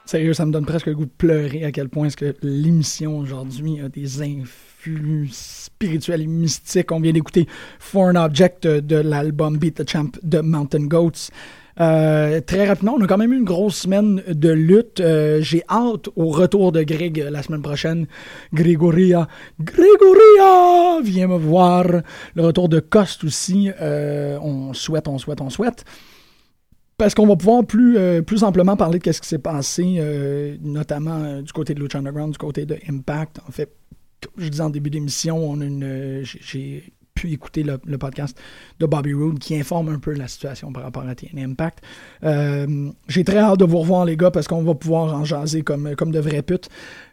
Sérieux, ça me donne presque le goût de pleurer à quel point est-ce que l'émission aujourd'hui a des influx spirituels et mystiques. On vient d'écouter Foreign Object de, l'album Beat the Champ de Mountain Goats. Euh, très rapidement, on a quand même eu une grosse semaine de lutte. Euh, J'ai hâte au retour de Greg la semaine prochaine. Grégoria, Grégoria, viens me voir. Le retour de Cost aussi. Euh, on souhaite, on souhaite, on souhaite parce qu'on va pouvoir plus, euh, plus amplement parler de ce qui s'est passé, euh, notamment euh, du côté de Lucha Underground, du côté de Impact. En fait, comme je disais en début d'émission, j'ai- pu écouter le, podcast de Bobby Roode qui informe un peu la situation par rapport à TN Impact. J'ai très hâte de vous revoir, les gars, parce qu'on va pouvoir en jaser comme, comme de vraies putes.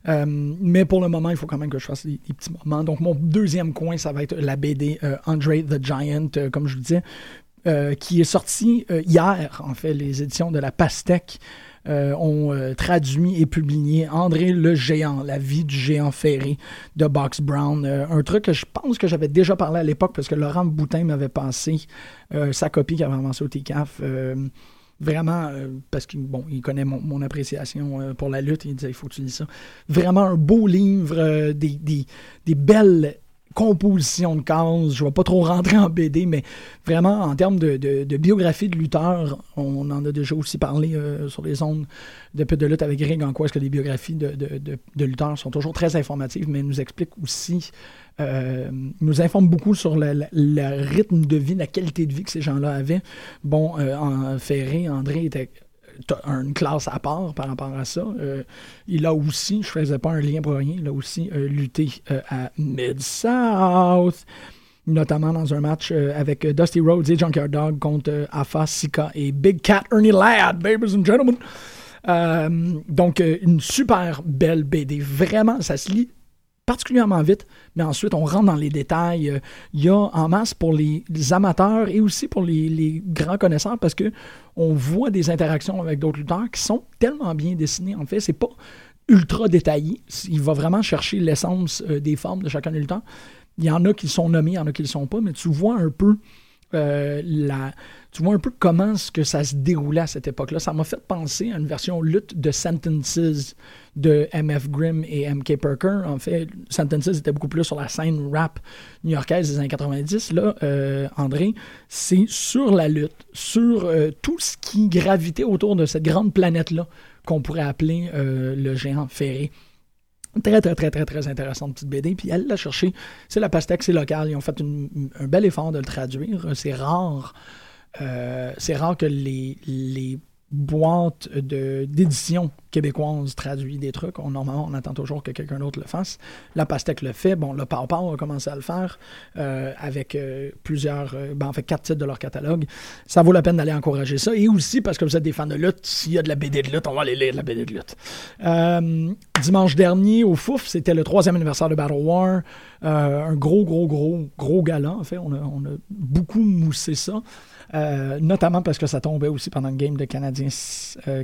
Mais pour le moment, il faut quand même que je fasse des, petits moments. Donc, mon deuxième coin, ça va être la BD Andre the Giant, comme je vous disais euh, qui est sorti euh, hier, en fait, les éditions de la Pastèque euh, ont traduit et publié André le géant, la vie du géant ferré de Box Brown. Un truc que je pense que j'avais déjà parlé à l'époque parce que Laurent Boutin m'avait passé sa copie qui avait avancé au TCAF. Vraiment, parce qu'il connaît mon, appréciation pour la lutte, il disait il faut que tu lis ça. Vraiment un beau livre, des, des belles composition de cases. Je ne vais pas trop rentrer en BD, mais vraiment en termes de, de- de biographie de lutteur, on en a déjà aussi parlé euh, sur les ondes de peu de lutte avec Greg en quoi est-ce que les biographies de, de, lutteurs sont toujours très informatives, mais nous expliquent aussi, euh, nous informent beaucoup sur le rythme de vie, la qualité de vie que ces gens-là avaient. Bon, euh, en Ferré, André était une classe à part par rapport à ça. Euh, il a aussi, je faisais pas un lien pour rien, il a aussi euh, lutté euh, à Mid-South, notamment dans un match avec Dusty Rhodes et Junkyard Dog contre Afa, Sika et Big Cat Ernie Ladd, babies and gentlemen. Donc, une super belle BD. Vraiment, ça se lit particulièrement vite, mais ensuite on rentre dans les détails. Il y a en masse pour les, amateurs et aussi pour les, les grands connaisseurs parce que on voit des interactions avec d'autres lutteurs qui sont tellement bien dessinées. En fait, c'est pas ultra détaillé. Il va vraiment chercher l'essence euh, des formes de chacun des lutteurs. Il y en a qui sont nommés, il y en a qui ne le sont pas, mais tu vois un peu euh, tu vois un peu comment ce que ça se déroulait à cette époque-là. Ça m'a fait penser à une version lutte de Sentences de MF Grimm et MK Perker. En fait, Sentences était beaucoup plus sur la scène rap new-yorkaise des années 90. Là, euh, André, c'est sur la lutte, sur euh, tout ce qui gravitait autour de cette grande planète-là qu'on pourrait appeler le géant ferré. Très, très, très, très, très intéressante petite BD. Puis elle l'a cherché. C'est la pastèque, c'est local. Ils ont fait un bel effort de le traduire. C'est rare. euh, c'est rare que les, les boîtes d'édition québécoises traduisent des trucs. On, normalement, on attend toujours que quelqu'un d'autre le fasse. La pastèque le fait. Bon, le Pow Pow a commencé à le faire euh, avec euh, plusieurs, euh, ben, en fait, quatre titres de leur catalogue. Ça vaut la peine d'aller encourager ça. Et aussi parce que vous êtes des fans de lutte, s'il y a de la BD de lutte, on va aller lire de la BD de lutte. Dimanche dernier, au Fouf, c'était le troisième anniversaire de Battle War. Un gros, gros, gros, gros gala. En fait, on a, on a beaucoup moussé ça. Notamment parce que ça tombait aussi pendant le game de Canadien,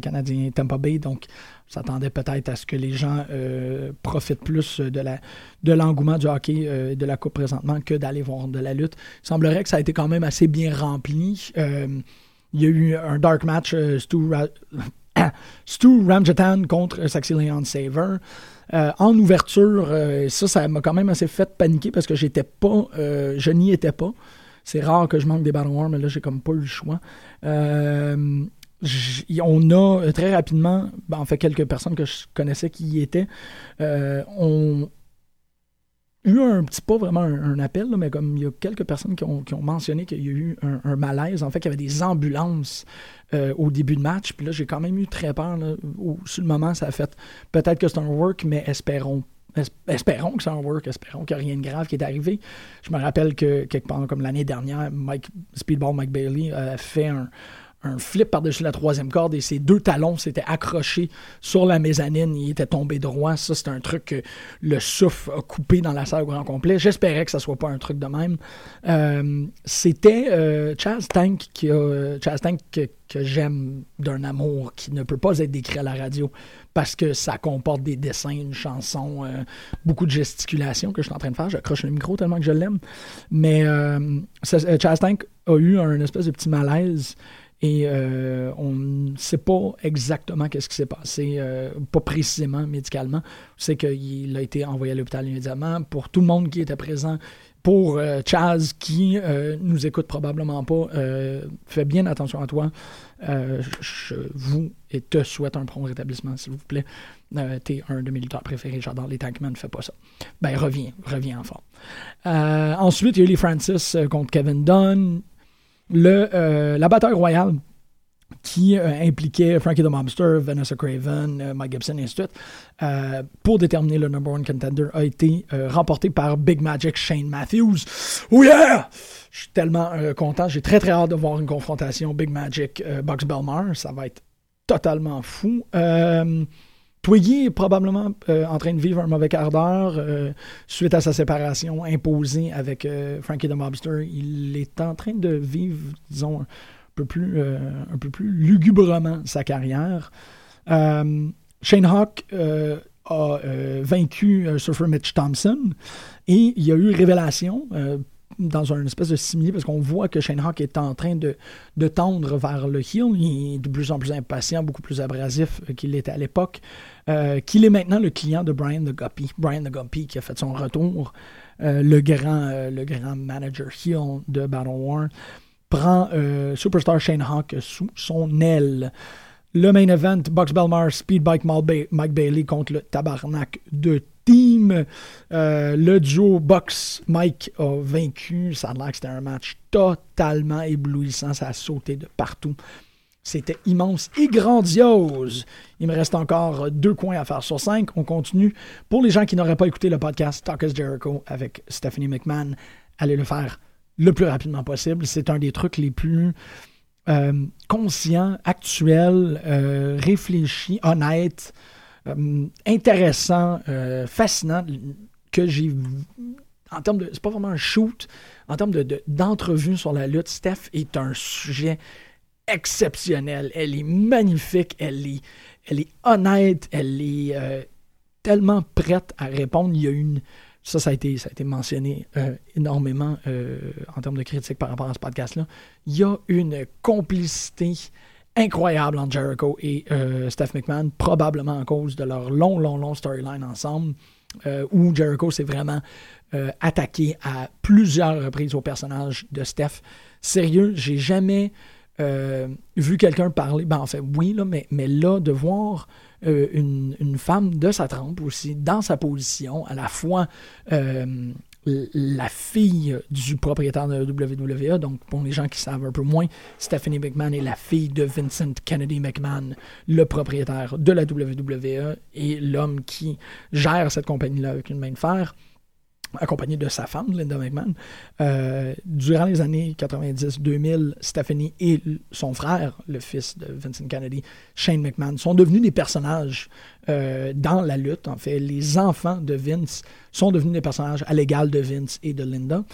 Canadien Tampa Bay. Donc, on s'attendait peut-être à ce que les gens euh, profitent plus de l'engouement du hockey euh, et de la Coupe présentement que d'aller voir de la lutte. Il semblerait que ça a été quand même assez bien rempli. Euh, il y a eu un dark match, Stu, Ra- [coughs] Stu Ramjatan contre Leon Saver. En ouverture, ça, ça m'a quand même assez fait paniquer parce que j'étais pas, je n'y étais pas. C'est rare que je manque des Battle War, mais là, j'ai comme pas eu le choix. On a euh, très rapidement, ben, en fait, quelques personnes que je connaissais qui y étaient, euh, ont eu un petit, pas vraiment un, appel, là, mais comme il y a quelques personnes qui ont, qui ont mentionné qu'il y a eu un, malaise, en fait, qu'il y avait des ambulances euh, au début de match, puis là, j'ai quand même eu très peur, là, Au- sur moment, ça a fait, peut-être que c'est un work, mais espérons es- Espérons que c'est un work, espérons qu'il n'y a rien de grave qui est arrivé. Je me rappelle que quelque part, comme l'année dernière, Mike, Speedball Mike Bailey a fait un, un flip par-dessus la troisième corde et ses deux talons s'étaient accrochés sur la mezzanine. Il était tombé droit. Ça, c'est un truc que le souffle a coupé dans la salle au grand complet. J'espérais que ça soit pas un truc de même. Euh, C'était euh, Chaz Tank qui a, Tank que, j'aime d'un amour qui ne peut pas être décrit à la radio parce que ça comporte des dessins, une chanson, euh, beaucoup de gesticulation que je suis en train de faire. J'accroche le micro tellement que je l'aime. Mais Chaz Tank a eu un espèce de petit malaise et euh, on ne sait pas exactement qu'est-ce qui s'est passé, euh, pas précisément médicalement. C'est qu'il a été envoyé à l'hôpital immédiatement. Pour tout le monde qui était présent, pour euh, Chaz qui euh, nous écoute probablement pas, fais bien attention à toi. Je, vous et te souhaite un prompt rétablissement, s'il vous plaît. T'es un de mes lutteurs préférés, j'adore les Tankmen, fais pas ça. Ben reviens, reviens en forme. Ensuite, il y a eu Francis contre Kevin Dunn. Le, euh, la bataille royale qui euh, impliquait Frankie the Mobster, Vanessa Craven, euh, Mike Gibson, et ainsi pour déterminer le number one contender, a été remporté par Big Magic Shane Matthews. Oh yeah! Je suis tellement content. J'ai très très hâte de voir une confrontation Big Magic Box Belmar. Ça va être totalement fou. Twiggy est probablement euh, en train de vivre un mauvais quart d'heure euh, suite à sa séparation imposée avec euh, Frankie the Mobster. Il est en train de vivre, disons, un peu plus, un peu plus lugubrement sa carrière. Shane Hawk a vaincu Surfer Mitch Thompson et il y a eu révélation. dans un espèce de simili parce qu'on voit que Shane Hawk est en train de, de tendre vers le heel. Il est de plus en plus impatient, beaucoup plus abrasif qu'il l'était à l'époque. Euh, qu'il est maintenant le client de Brian the Guppy. Brian the Guppy qui a fait son retour, euh, le, grand, euh, le grand manager heel de Battle War, prend Superstar Shane Hawk sous son aile. Le main event, Box Belmar, Speedbike Mike Bailey contre le tabarnak de Team. Le duo Box Mike a vaincu. Ça a l'air c'était un match totalement éblouissant. Ça a sauté de partout. C'était immense et grandiose. Il me reste encore deux coins à faire sur cinq. On continue. Pour les gens qui n'auraient pas écouté le podcast Talk is Jericho avec Stephanie McMahon, allez le faire le plus rapidement possible. C'est un des trucs les plus euh, conscients, actuels, euh, réfléchis, honnêtes, euh, intéressants, euh, fascinants que j'ai. En termes de. C'est pas vraiment un shoot. En termes de- de- d'entrevue sur la lutte, Steph est un sujet exceptionnelle. Elle est magnifique, elle est, honnête, elle est euh, tellement prête à répondre. Il y a une. Ça, ça a été, ça mentionné euh, énormément euh, en termes de critique par rapport à ce podcast-là. Il y a une complicité incroyable entre Jericho et Steph McMahon, probablement à cause de leur long, long, long storyline ensemble, où Jericho s'est vraiment attaqué à plusieurs reprises au personnage de Steph. Sérieux, j'ai jamais euh, vu quelqu'un parler, ben en fait oui, là, mais, mais là, de voir euh, une, femme de sa trempe aussi, dans sa position, à la fois euh, la fille du propriétaire de la WWE, donc pour les gens qui savent un peu moins, Stephanie McMahon est la fille de Vincent Kennedy McMahon, le propriétaire de la WWE et l'homme qui gère cette compagnie-là avec une main de fer accompagné de sa femme, Linda McMahon. Euh, durant les années 90-2000, Stephanie et son frère, le fils de Vincent Kennedy, Shane McMahon, sont devenus des personnages euh, dans la lutte. En fait, les enfants de Vince sont devenus des personnages à l'égal de Vince et de Linda.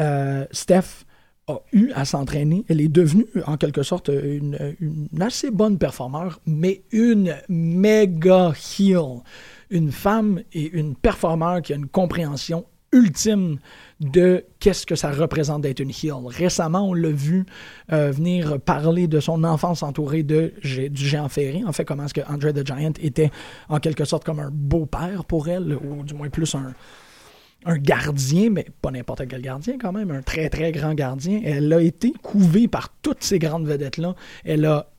Euh, Steph a eu à s'entraîner. Elle est devenue, en quelque sorte, une, une assez bonne performeur, mais une méga heel. Une femme et une performeur qui a une compréhension ultime de qu'est-ce que ça représente d'être une heel. Récemment, on l'a vu euh, venir parler de son enfance entourée de, du géant ferré. En fait, comment est-ce que Andre the Giant était en quelque sorte comme un beau-père pour elle, ou du moins plus un, un gardien, mais pas n'importe quel gardien quand même, un très très grand gardien. Elle a été couvée par toutes ces grandes vedettes-là. Elle a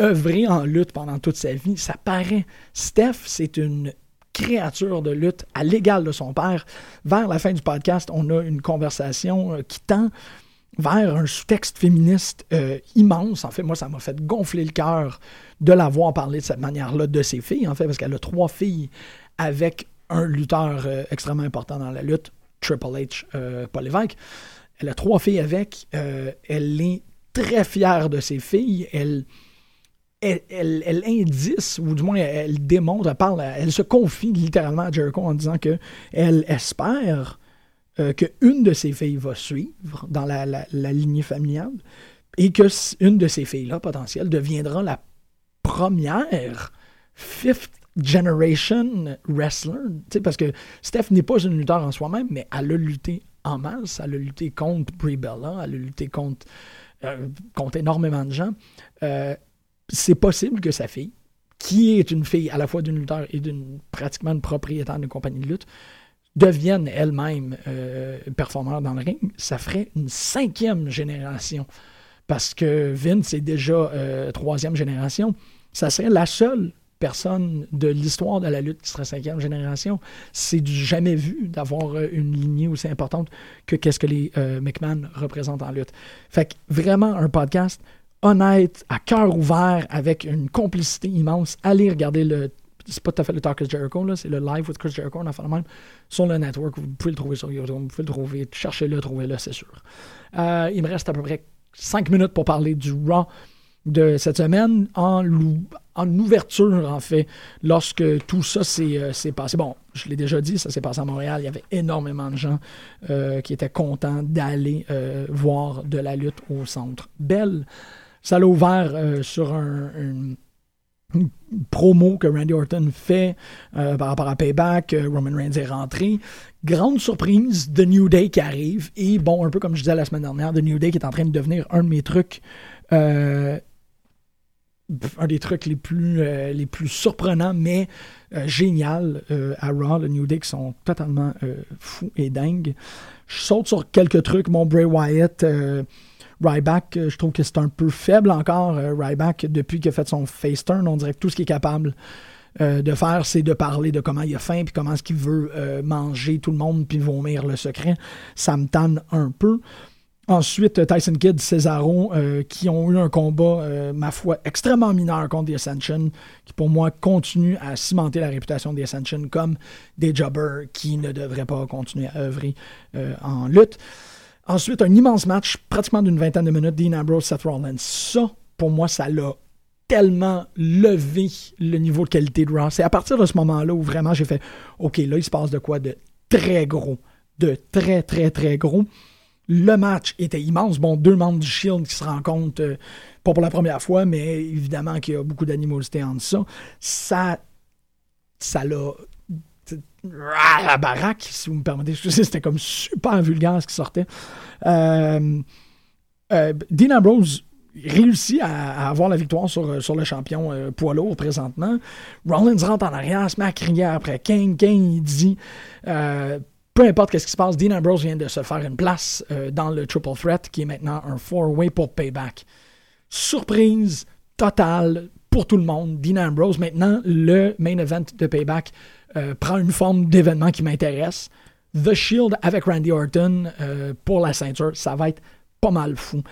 œuvré en lutte pendant toute sa vie. Ça paraît. Steph, c'est une créature de lutte à l'égal de son père. Vers la fin du podcast, on a une conversation euh, qui tend vers un sous-texte féministe euh, immense. En fait, moi, ça m'a fait gonfler le cœur de la voir parler de cette manière-là de ses filles, en fait, parce qu'elle a trois filles avec un lutteur euh, extrêmement important dans la lutte, Triple H, Paul Lévesque. Elle a trois filles avec. elle est très fière de ses filles. Elle, elle, elle, indice, ou du moins elle démontre, elle parle, elle se confie littéralement à Jericho en disant que elle espère euh, qu'une de ses filles va suivre dans la, la- lignée familiale et que une de ces filles-là, potentielle, deviendra la première fifth generation wrestler. Tu sais, parce que Steph n'est pas une lutteur en soi-même, mais elle a lutté en masse. Elle a lutté contre Brie Bella, elle a lutté contre, euh, contre énormément de gens. Euh, c'est possible que sa fille, qui est une fille à la fois d'une lutteur et d'une pratiquement une propriétaire d'une compagnie de lutte, devienne elle-même euh, performeur dans le ring, ça ferait une cinquième génération. Parce que Vince est déjà euh, troisième génération. Ça serait la seule personne de l'histoire de la lutte qui serait cinquième génération. C'est du jamais vu d'avoir euh, une lignée aussi importante que qu'est-ce que les McMahon représentent en lutte. Fait que vraiment un podcast honnête, à cœur ouvert, avec une complicité immense. Allez regarder le. C'est pas tout à fait le Talk is Jericho, là, c'est le Live with Chris Jericho, on en fait même, sur le network. Vous pouvez le trouver sur YouTube, vous pouvez le trouver, cherchez-le, trouvez-le, c'est sûr. Euh, il me reste à peu près 5 minutes pour parler du Raw de cette semaine en, ouverture, en fait, lorsque tout ça s'est euh, s'est passé. Bon, je l'ai déjà dit, ça s'est passé à Montréal. Il y avait énormément de gens euh, qui étaient contents d'aller voir de la lutte au centre Belle. Ça l'a ouvert euh, sur un, promo que Randy Orton fait euh, par rapport à Payback, euh, Roman Reigns est rentré. Grande surprise, The New Day qui arrive. Et bon, un peu comme je disais la semaine dernière, The New Day qui est en train de devenir un de mes trucs. un des trucs les plus, surprenants, mais génial à Raw, le New Day, qui sont totalement fous et dingues. Je saute sur quelques trucs. Mon Bray Wyatt, Ryback, euh, je trouve que c'est un peu faible encore. euh, Ryback, depuis qu'il a fait son face turn, on dirait que tout ce qu'il est capable euh, de faire, c'est de parler de comment il a faim, puis comment est-ce qu'il veut manger tout le monde, puis vomir le secret. Ça me tanne un peu. Ensuite, Tyson Kidd, Cesaro, qui ont eu un combat, ma foi, extrêmement mineur contre The Ascension, qui pour moi continue à cimenter la réputation des Ascension comme des jobbers qui ne devraient pas continuer à œuvrer en lutte. Ensuite, un immense match, pratiquement d'une vingtaine de minutes, Dean Ambrose, Seth Rollins. Ça, pour moi, ça l'a tellement levé le niveau de qualité de Raw. C'est à partir de ce moment-là où vraiment j'ai fait OK, là, il se passe de quoi de très gros. De très, très, très gros. Le match était immense. Bon, deux membres du Shield qui se rencontrent, euh, pas pour la première fois, mais évidemment qu'il y a beaucoup d'animosité entre ça. Ça, ça l'a. La baraque, si vous me permettez, c'était comme super vulgaire ce qui sortait. Euh, euh, Dean Ambrose réussit à, avoir la victoire sur, sur le champion euh, poids lourd présentement. Rollins rentre en arrière, se met à crier après Kane. Kane, il dit peu importe ce qui se passe, Dean Ambrose vient de se faire une place dans le Triple Threat qui est maintenant un four-way pour Payback. Surprise totale pour tout le monde. Dean Ambrose, maintenant, le main event de Payback euh, prend une forme d'événement qui m'intéresse. The Shield avec Randy Orton euh, pour la ceinture, ça va être pas mal fou.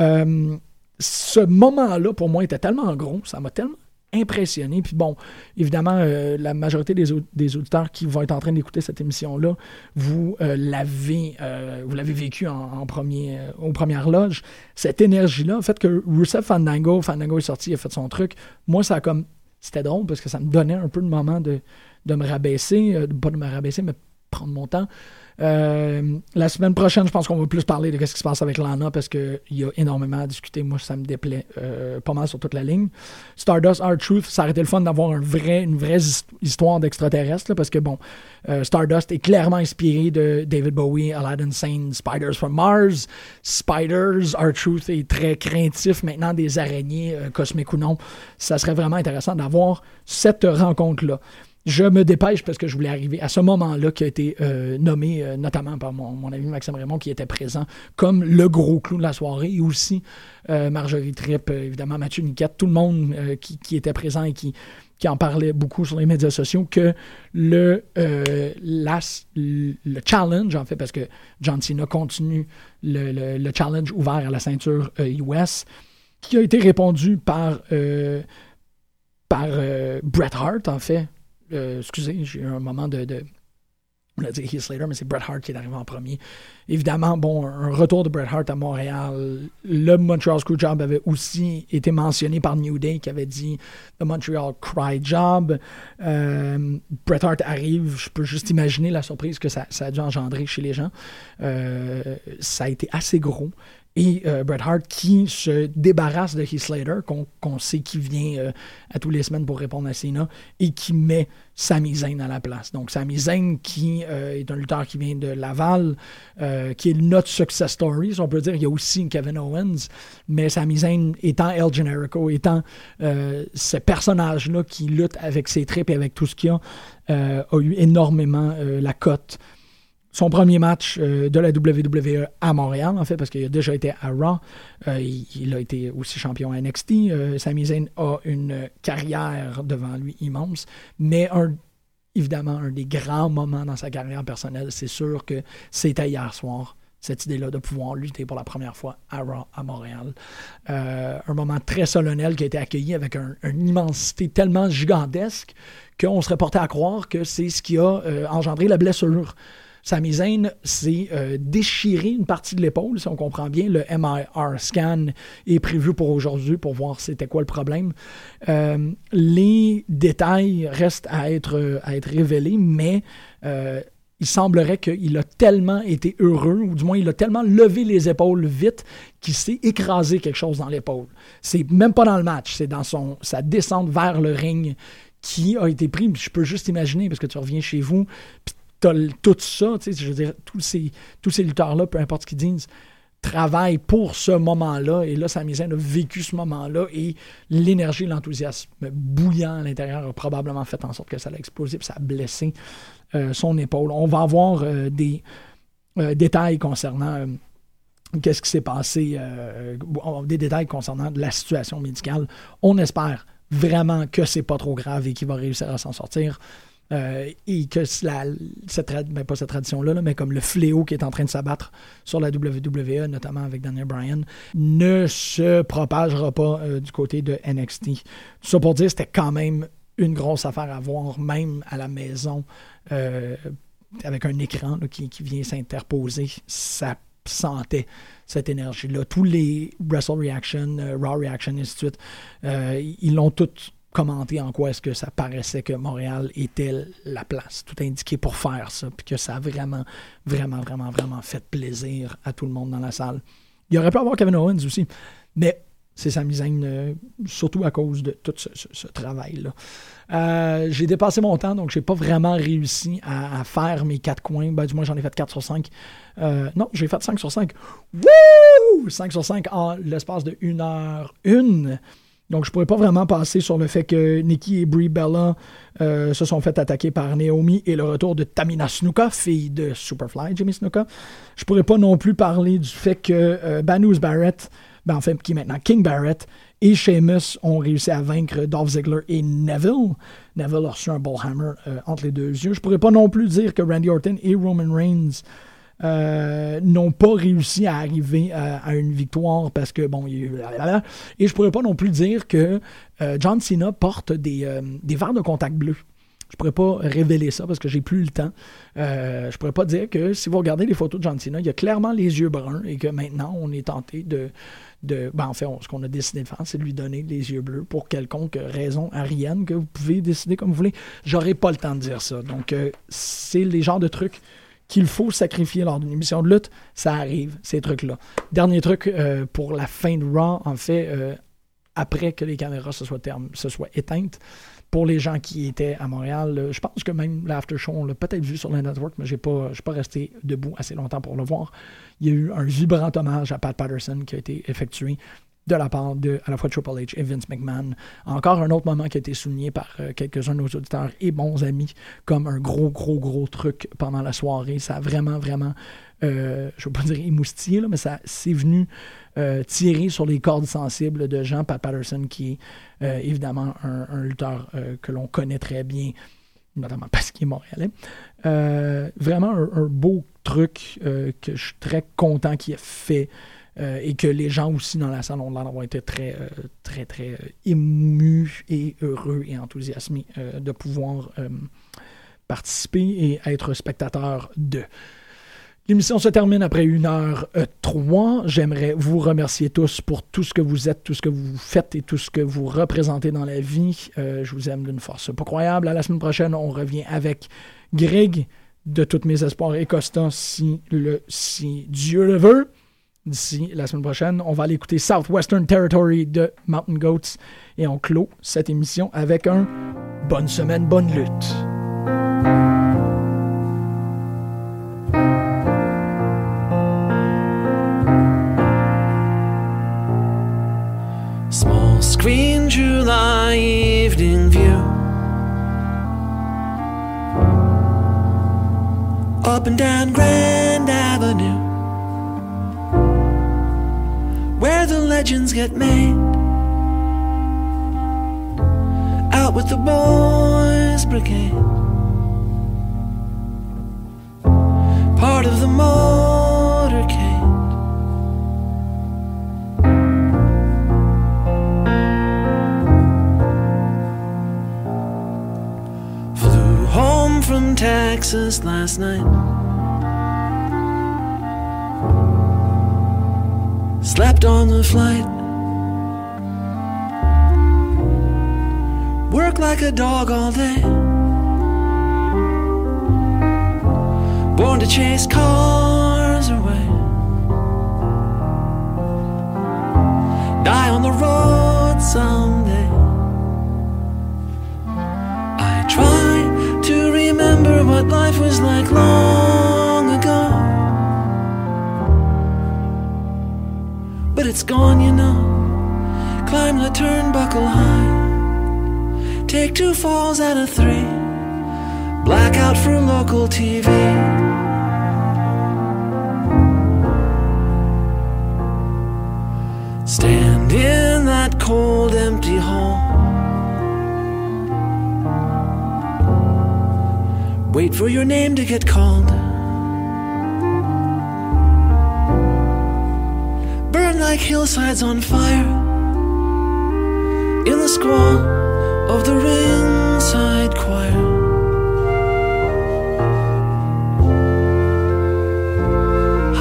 Euh, ce moment-là, pour moi, était tellement gros, ça m'a tellement impressionné. Puis bon, évidemment, la majorité des, au- des auditeurs qui vont être en train d'écouter cette émission-là, vous l'avez vous l'avez vécu en, en premier, aux. Cette énergie-là, fait que Rusev Fandango, Fandango est sorti, il a fait son truc, moi, ça a comme. C'était drôle parce que ça me donnait un peu le moment de, de me rabaisser, euh, pas de me rabaisser, mais prendre mon temps. Euh, la semaine prochaine, je pense qu'on va plus parler de ce qui se passe avec Lana parce qu'il y a énormément à discuter. Moi, ça me déplaît euh, pas mal sur toute la ligne. Stardust, Art Truth, ça aurait été le fun d'avoir un vrai, une vraie his- histoire d'extraterrestre parce que, bon, Stardust est clairement inspiré de David Bowie, Aladdin Sane, Spiders from Mars. Spiders, Art Truth est très craintif maintenant des araignées, cosmiques ou non. Ça serait vraiment intéressant d'avoir cette rencontre-là. Je me dépêche parce que je voulais arriver à ce moment-là qui a été euh, nommé euh, notamment par mon, mon ami Maxime Raymond qui était présent comme le gros clou de la soirée et aussi euh, Marjorie Tripp, évidemment Mathieu Niquette, tout le monde qui, qui était présent et qui, qui en parlait beaucoup sur les médias sociaux que le, le le challenge, en fait, parce que John Cena continue le, le- le challenge ouvert à la ceinture US, qui a été répondu par, par Bret Hart, en fait. Euh, excusez, j'ai eu un moment de. de on a dit Heath Slater, mais c'est Bret Hart qui est arrivé en premier. Évidemment, bon, un retour de Bret Hart à Montréal. Le Montreal Screwjob avait aussi été mentionné par New Day qui avait dit The Montreal Cry Job. Euh, Bret Hart arrive, je peux juste imaginer la surprise que ça, ça a dû engendrer chez les gens. Euh, ça a été assez gros. Et euh, Bret Hart qui se débarrasse de Heath Slater, qu'on sait qui vient euh, à tous les semaines pour répondre à Cena, et qui met Sami Zayn à la place. Donc Sami Zayn qui euh, est un lutteur qui vient de Laval, qui est notre success story, si on peut dire. Il y a aussi Kevin Owens, mais Sami Zayn étant El Generico, étant ce personnage-là qui lutte avec ses tripes et avec tout ce qu'il a, a eu énormément la cote son premier match euh, de la WWE à Montréal, en fait, parce qu'il a déjà été à Raw. Euh, il, a été aussi champion à NXT. Euh, Sami Zayn a une carrière devant lui immense, mais évidemment, un des grands moments dans sa carrière personnelle, c'est sûr que c'était hier soir. Cette idée-là de pouvoir lutter pour la première fois à Raw à Montréal. Euh, un moment très solennel qui a été accueilli avec un- une immensité tellement gigantesque qu'on serait porté à croire que c'est ce qui a engendré la blessure. Sami Zayn s'est euh, déchiré une partie de l'épaule, si on comprend bien. Le MIR scan est prévu pour aujourd'hui pour voir c'était quoi le problème. Euh, les détails restent à être, à être révélés, mais euh, il semblerait qu'il a tellement été heureux, ou du moins il a tellement levé les épaules vite qu'il s'est écrasé quelque chose dans l'épaule. C'est même pas dans le match, c'est dans son, sa descente vers le ring qui a été pris. Je peux juste imaginer, parce que tu reviens chez vous, puis tout ça, tu sais, je veux dire, tous ces, tous ces lutteurs-là, peu importe ce qu'ils disent, travaillent pour ce moment-là. Et là, Sami Zayn a vécu ce moment-là et l'énergie, l'enthousiasme bouillant à l'intérieur a probablement fait en sorte que ça l'a explosé puis ça a blessé euh, son épaule. On va avoir euh, des euh, détails concernant qu'est-ce qui s'est passé, des détails concernant la situation médicale. On espère vraiment que c'est pas trop grave et qu'il va réussir à s'en sortir. Euh, et que la, cette, ben, pas cette tradition-là, là, mais comme le fléau qui est en train de s'abattre sur la WWE, notamment avec Daniel Bryan, ne se propagera pas euh, du côté de NXT. Tout ça pour dire, c'était quand même une grosse affaire à voir, même à la maison, euh, avec un écran qui, qui vient s'interposer. Ça sentait cette énergie-là. Tous les Wrestle Reaction, Raw Reaction, et ainsi de suite, ils l'ont tous commenté en quoi est-ce que ça paraissait que Montréal était la place, tout indiqué pour faire ça, puis que ça a vraiment, vraiment, vraiment, vraiment fait plaisir à tout le monde dans la salle. Il aurait pu avoir Kevin Owens aussi, mais c'est sa misaine, euh, surtout à cause de tout ce, travail-là. Euh, j'ai dépassé mon temps, donc j'ai pas vraiment réussi à, à faire mes quatre coins. Ben, du moins, j'en ai fait 4 sur 5. Euh, non, j'ai fait 5 sur 5. Wouh! 5 sur 5 en l'espace de 1 heure 1. Donc, je pourrais pas vraiment passer sur le fait que Nikki et Brie Bella euh, se sont fait attaquer par Naomi et le retour de Tamina Snuka, fille de Superfly, Jimmy Snuka. Je pourrais pas non plus parler du fait que euh, Banus Barrett, ben, qui est maintenant King Barrett, et Sheamus ont réussi à vaincre Dolph Ziggler et Neville. Neville a reçu un Bullhammer euh, entre les deux yeux. Je pourrais pas non plus dire que Randy Orton et Roman Reigns euh, n'ont pas réussi à arriver à, une victoire parce que, bon, il y a eu. Et je pourrais pas non plus dire que euh, John Cena porte des, euh, des verres de contact bleus. Je pourrais pas révéler ça parce que j'ai plus le temps. Euh, je pourrais pas dire que si vous regardez les photos de John Cena, il a clairement les yeux bruns et que maintenant on est tenté de. de ben en fait, ce qu'on a décidé de faire, c'est de lui donner les yeux bleus pour quelconque raison arienne que vous pouvez décider comme vous voulez. J'aurais pas le temps de dire ça. Donc, c'est les genres de trucs qu'il faut sacrifier lors d'une émission de lutte. Ça arrive, ces trucs-là. Dernier truc euh, pour la fin de Raw, en fait, euh, après que les caméras se soient, éteintes, pour les gens qui étaient à Montréal, euh, je pense que même l'after show, on l'a peut-être vu sur le network, mais pas, je suis pas resté debout assez longtemps pour le voir. Il y a eu un vibrant hommage à Pat Patterson qui a été effectué de la part de à la fois Triple H et Vince McMahon. Encore un autre moment qui a été souligné par euh, quelques-uns de nos auditeurs et bons amis comme un gros, gros, gros truc pendant la soirée. Ça a vraiment, vraiment, euh, je ne veux pas dire émoustillé, là, mais ça c'est venu euh, tirer sur les cordes sensibles de Jean Pat Patterson, qui est évidemment un, lutteur que l'on connaît très bien, notamment parce qu'il est montréalais. Vraiment un, beau truc que je suis très content qu'il ait fait. Euh, et que les gens aussi dans la salle ont l'air d'avoir été très, euh, très, très euh, émus et heureux et enthousiasmés de pouvoir participer et être spectateur de. L'émission se termine après une heure euh, trois. J'aimerais vous remercier tous pour tout ce que vous êtes, tout ce que vous faites et tout ce que vous représentez dans la vie. Je vous aime d'une force pas croyable. À la semaine prochaine, on revient avec Greg de toutes mes espoirs et Costa si, le, si Dieu le veut. D'ici la semaine prochaine, on va aller écouter Southwestern Territory de Mountain Goats et on clôt cette émission avec un bonne semaine, bonne lutte. Legends get made. Out with the boys' brigade. Part of the motorcade. Flew home from Texas last night. Slept on the flight. Work like a dog all day. Born to chase cars away. Die on the road someday. I try to remember what life was like long it's gone, you know. Climb the turnbuckle high. Take two falls out of three. Blackout for local TV. Stand in that cold, empty hall. Wait for your name to get called. Like hillsides on fire. In the squall of the ringside choir.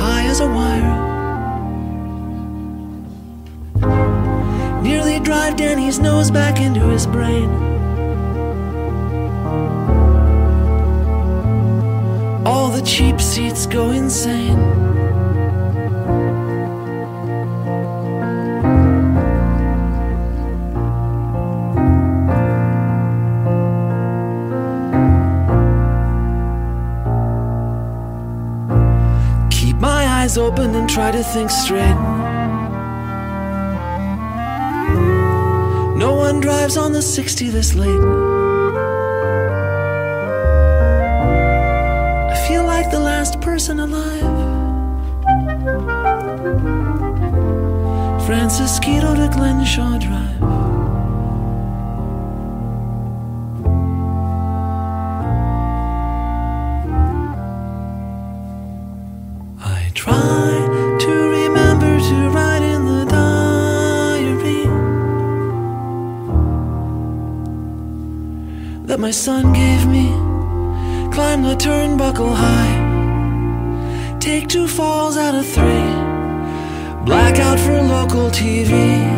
High as a wire. Nearly drive Danny's nose back into his brain. All the cheap seats go insane. Open and try to think straight. No one drives on the 60 this late. I feel like the last person alive. Francisquito to Glenshaw Drive. My son gave me. Climb the turnbuckle high, take two falls out of three. Blackout for local TV.